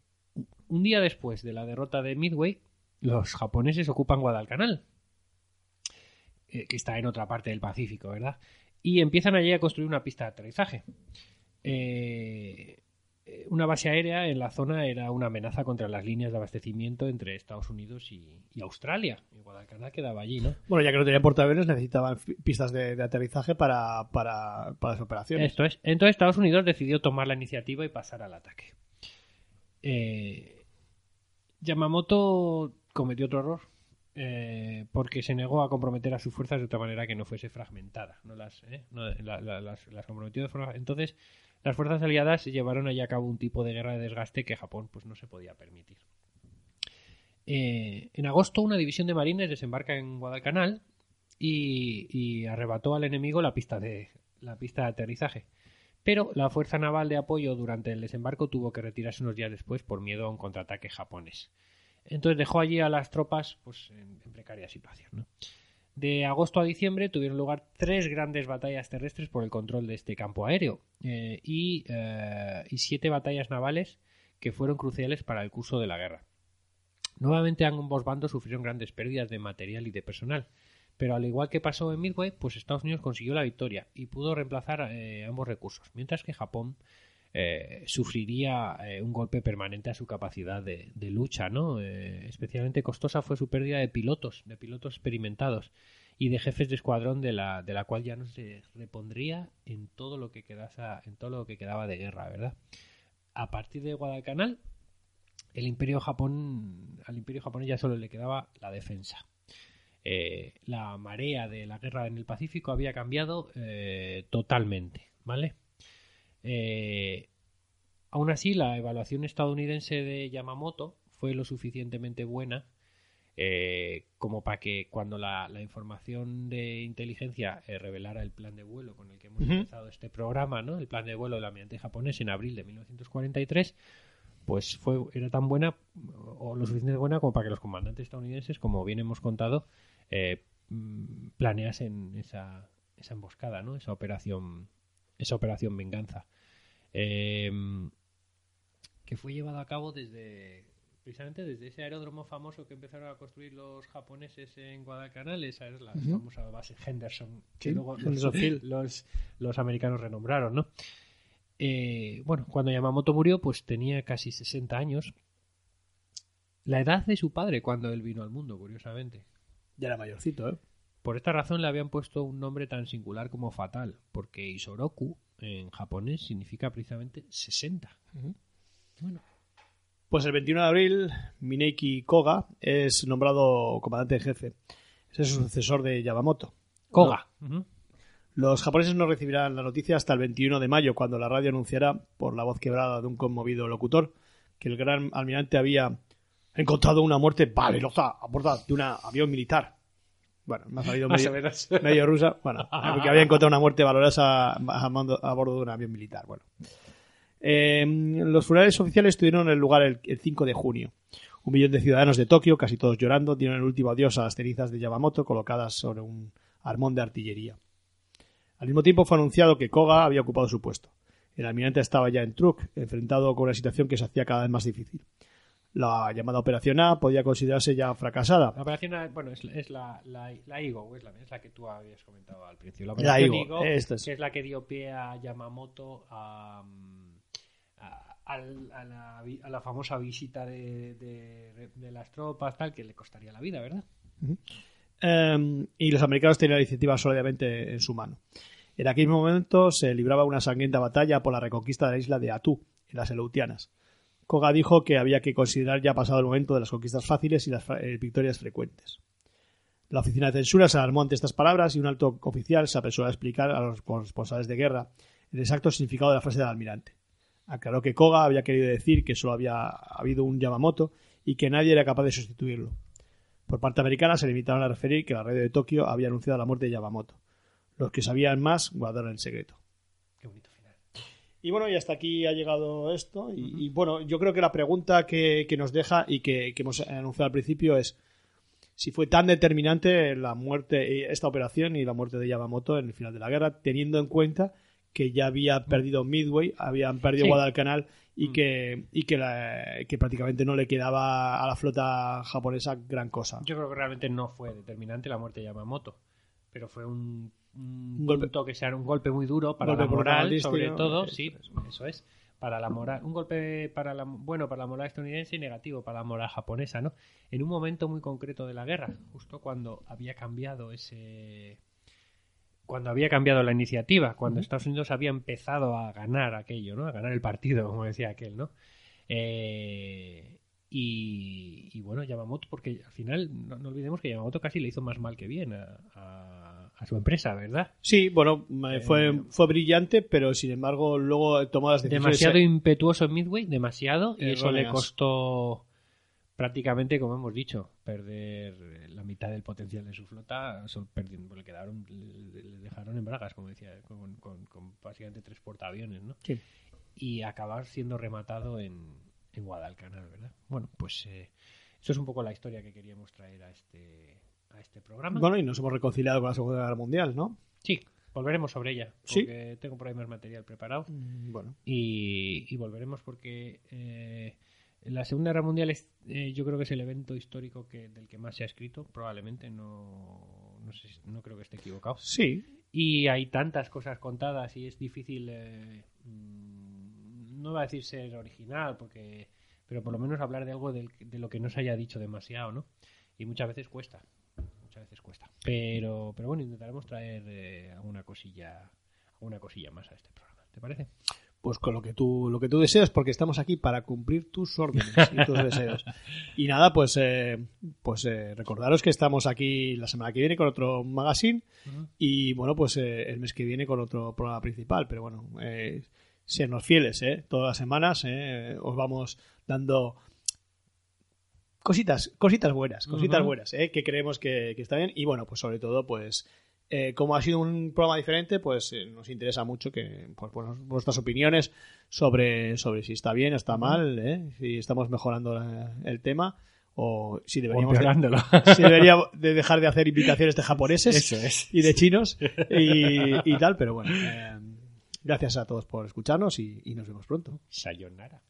un día después de la derrota de Midway, los japoneses ocupan Guadalcanal, eh, que está en otra parte del Pacífico, ¿verdad? Y empiezan allí a construir una pista de aterrizaje. eh, eh, una base aérea en la zona era una amenaza contra las líneas de abastecimiento entre Estados Unidos y, y Australia. Y Guadalcanal quedaba allí, ¿no? Bueno, ya que no tenían portaaviones, necesitaban pistas de, de aterrizaje para, para, para las operaciones. Esto es. Entonces Estados Unidos decidió tomar la iniciativa y pasar al ataque. Eh, Yamamoto cometió otro error eh, porque se negó a comprometer a sus fuerzas de otra manera que no fuese fragmentada. No las, eh, no, la- la- las, las comprometió de forma. Entonces, las fuerzas aliadas llevaron allá a cabo un tipo de guerra de desgaste que Japón pues, no se podía permitir. Eh, en agosto, una división de marines desembarca en Guadalcanal y, y arrebató al enemigo la pista de la pista de aterrizaje. Pero la fuerza naval de apoyo durante el desembarco tuvo que retirarse unos días después por miedo a un contraataque japonés. Entonces dejó allí a las tropas pues, en, precaria situación. De agosto a diciembre tuvieron lugar tres grandes batallas terrestres por el control de este campo aéreo eh, eh, y siete batallas navales que fueron cruciales para el curso de la guerra. Nuevamente ambos bandos sufrieron grandes pérdidas de material y de personal, pero al igual que pasó en Midway, pues Estados Unidos consiguió la victoria y pudo reemplazar eh, ambos recursos, mientras que Japón eh, sufriría eh, un golpe permanente a su capacidad de, lucha, ¿no? Especialmente costosa fue su pérdida de pilotos, de pilotos experimentados y de jefes de escuadrón de la, de la cual ya no se repondría en todo lo que quedasa, en todo lo que quedaba de guerra, ¿verdad? A partir de Guadalcanal, el Imperio Japón, al Imperio japonés ya solo le quedaba la defensa. Eh, la marea de la guerra en el Pacífico había cambiado eh, totalmente, ¿vale? Eh, aún así, la evaluación estadounidense de Yamamoto fue lo suficientemente buena eh, como para que cuando la, la información de inteligencia eh, revelara el plan de vuelo con el que hemos empezado este programa, ¿no? el plan de vuelo del almirante japonés en abril de 1943, pues fue era tan buena o lo suficientemente buena como para que los comandantes estadounidenses, como bien hemos contado, eh, mm, planeasen esa, esa emboscada, ¿no? esa operación esa operación venganza eh, que fue llevada a cabo desde precisamente desde ese aeródromo famoso que empezaron a construir los japoneses en Guadalcanal, esa es la famosa base Henderson que Sí, luego los, los americanos renombraron, ¿no? Eh, bueno, cuando Yamamoto murió, pues tenía casi 60 años. La edad de su padre cuando él vino al mundo, curiosamente. Ya era mayorcito, ¿eh? Por esta razón le habían puesto un nombre tan singular como fatal, porque Isoroku en japonés significa precisamente 60. Bueno, Pues el 21 de abril, Mineki Koga es nombrado comandante en jefe. Es el sucesor de Yamamoto. Koga. Los japoneses no recibirán la noticia hasta el 21 de mayo, cuando la radio anunciará, por la voz quebrada de un conmovido locutor, que el gran almirante había encontrado una muerte valerosa a bordo de un avión militar. Bueno, me ha salido medio, rusa. Bueno, porque había encontrado una muerte valorosa a, bordo de un avión militar. Bueno. Eh, los funerales oficiales tuvieron el lugar el, el 5 de junio. Un millón de ciudadanos de Tokio, casi todos llorando, dieron el último adiós a las cenizas de Yamamoto colocadas sobre un armón de artillería. Al mismo tiempo fue anunciado que Koga había ocupado su puesto. El almirante estaba ya en Truk, enfrentado con una situación que se hacía cada vez más difícil. La llamada Operación A podía considerarse ya fracasada. La operación, bueno, es, es la, la, la IGO, es la, es la que tú habías comentado al principio. La La operación IGO, IGO, esto es. que es la que dio pie a Yamamoto a, a, a la, a la famosa visita de, de- de las tropas, tal, que le costaría la vida, ¿verdad? Eh, y los americanos tenían la iniciativa sólidamente en su mano. En aquel momento se libraba una sangrienta batalla por la reconquista de la isla de Atú, en las Aleutianas. Koga dijo que había que considerar ya pasado el momento de las conquistas fáciles y las eh, victorias frecuentes. La oficina de censura se alarmó ante estas palabras y un alto oficial se apresuró a explicar a los corresponsales de guerra el exacto significado de la frase del almirante. Aclaró que Koga había querido decir que solo había habido un Yamamoto y que nadie era capaz de sustituirlo. Por parte americana se limitaron a referir que la radio de Tokio había anunciado la muerte de Yamamoto. Los que sabían más guardaron el secreto. Y bueno, y hasta aquí ha llegado esto. Y, y bueno, yo creo que la pregunta que, que nos deja y que, que hemos anunciado al principio es si fue tan determinante la muerte, esta operación y la muerte de Yamamoto en el final de la guerra, teniendo en cuenta que ya había perdido Midway, habían perdido Sí. Guadalcanal y que, y que, la- que prácticamente no le quedaba a la flota japonesa gran cosa. Yo creo que realmente no fue determinante la muerte de Yamamoto. pero fue un, un golpe. punto que sea un golpe muy duro para Golpe la moral, sobre todo, eso sí, es. eso es, para la moral, un golpe para la, bueno, para la moral estadounidense y negativo para la moral japonesa, ¿no? En un momento muy concreto de la guerra, justo cuando había cambiado ese cuando había cambiado la iniciativa, cuando Estados Unidos había empezado a ganar aquello, ¿no? A ganar el partido, como decía aquel, ¿no? Eh, y, y bueno, Yamamoto, porque al final no, no olvidemos que Yamamoto casi le hizo más mal que bien a, a- a su empresa, ¿verdad? Sí, bueno, Eh, fue, fue brillante, pero sin embargo luego tomó las decisiones. Demasiado impetuoso en Midway, demasiado, y eso le costó prácticamente, como hemos dicho, perder la mitad del potencial de su flota, perdiendo, le quedaron, le, le dejaron en bragas, como decía, con, con- con básicamente tres portaaviones, ¿no? Sí. Y acabar siendo rematado en, en Guadalcanal, ¿verdad? Bueno, pues eh, eso es un poco la historia que queríamos traer a este, a este programa. Bueno, y nos hemos reconciliado con la Segunda Guerra Mundial, ¿no? Sí, volveremos sobre ella, Sí. porque tengo por ahí más material preparado. Mm, Bueno, y, y volveremos porque eh, la Segunda Guerra Mundial es, eh, yo creo que es el evento histórico que, del que más se ha escrito, probablemente, no, no, sé, no creo que esté equivocado. sí, Y hay tantas cosas contadas y es difícil, eh, mm, no va a decir ser original, porque pero por lo menos hablar de algo de lo que no se haya dicho demasiado, ¿no? Y muchas veces cuesta. Pero, pero bueno, intentaremos traer eh, alguna cosilla, alguna cosilla más a este programa. ¿Te parece? pues con lo que tú lo que tú deseas, porque estamos aquí para cumplir tus órdenes y tus deseos. Y nada, pues eh, pues eh, recordaros que estamos aquí la semana que viene con otro magazine y bueno, pues eh, el mes que viene con otro programa principal. Pero bueno, eh, senos fieles, ¿eh? Todas las semanas eh, os vamos dando cositas, cositas buenas, cositas buenas, ¿eh? que creemos que, que está bien. Y bueno, pues sobre todo, pues eh, como ha sido un programa diferente, pues eh, nos interesa mucho que pues, bueno, vuestras opiniones sobre, sobre si está bien o está mal, ¿eh? si estamos mejorando la- el tema o si deberíamos de, si deberíamos de dejar de hacer invitaciones de japoneses Eso es. y de chinos y, y tal, pero bueno. gracias a todos por escucharnos y, y nos vemos pronto. Sayonara.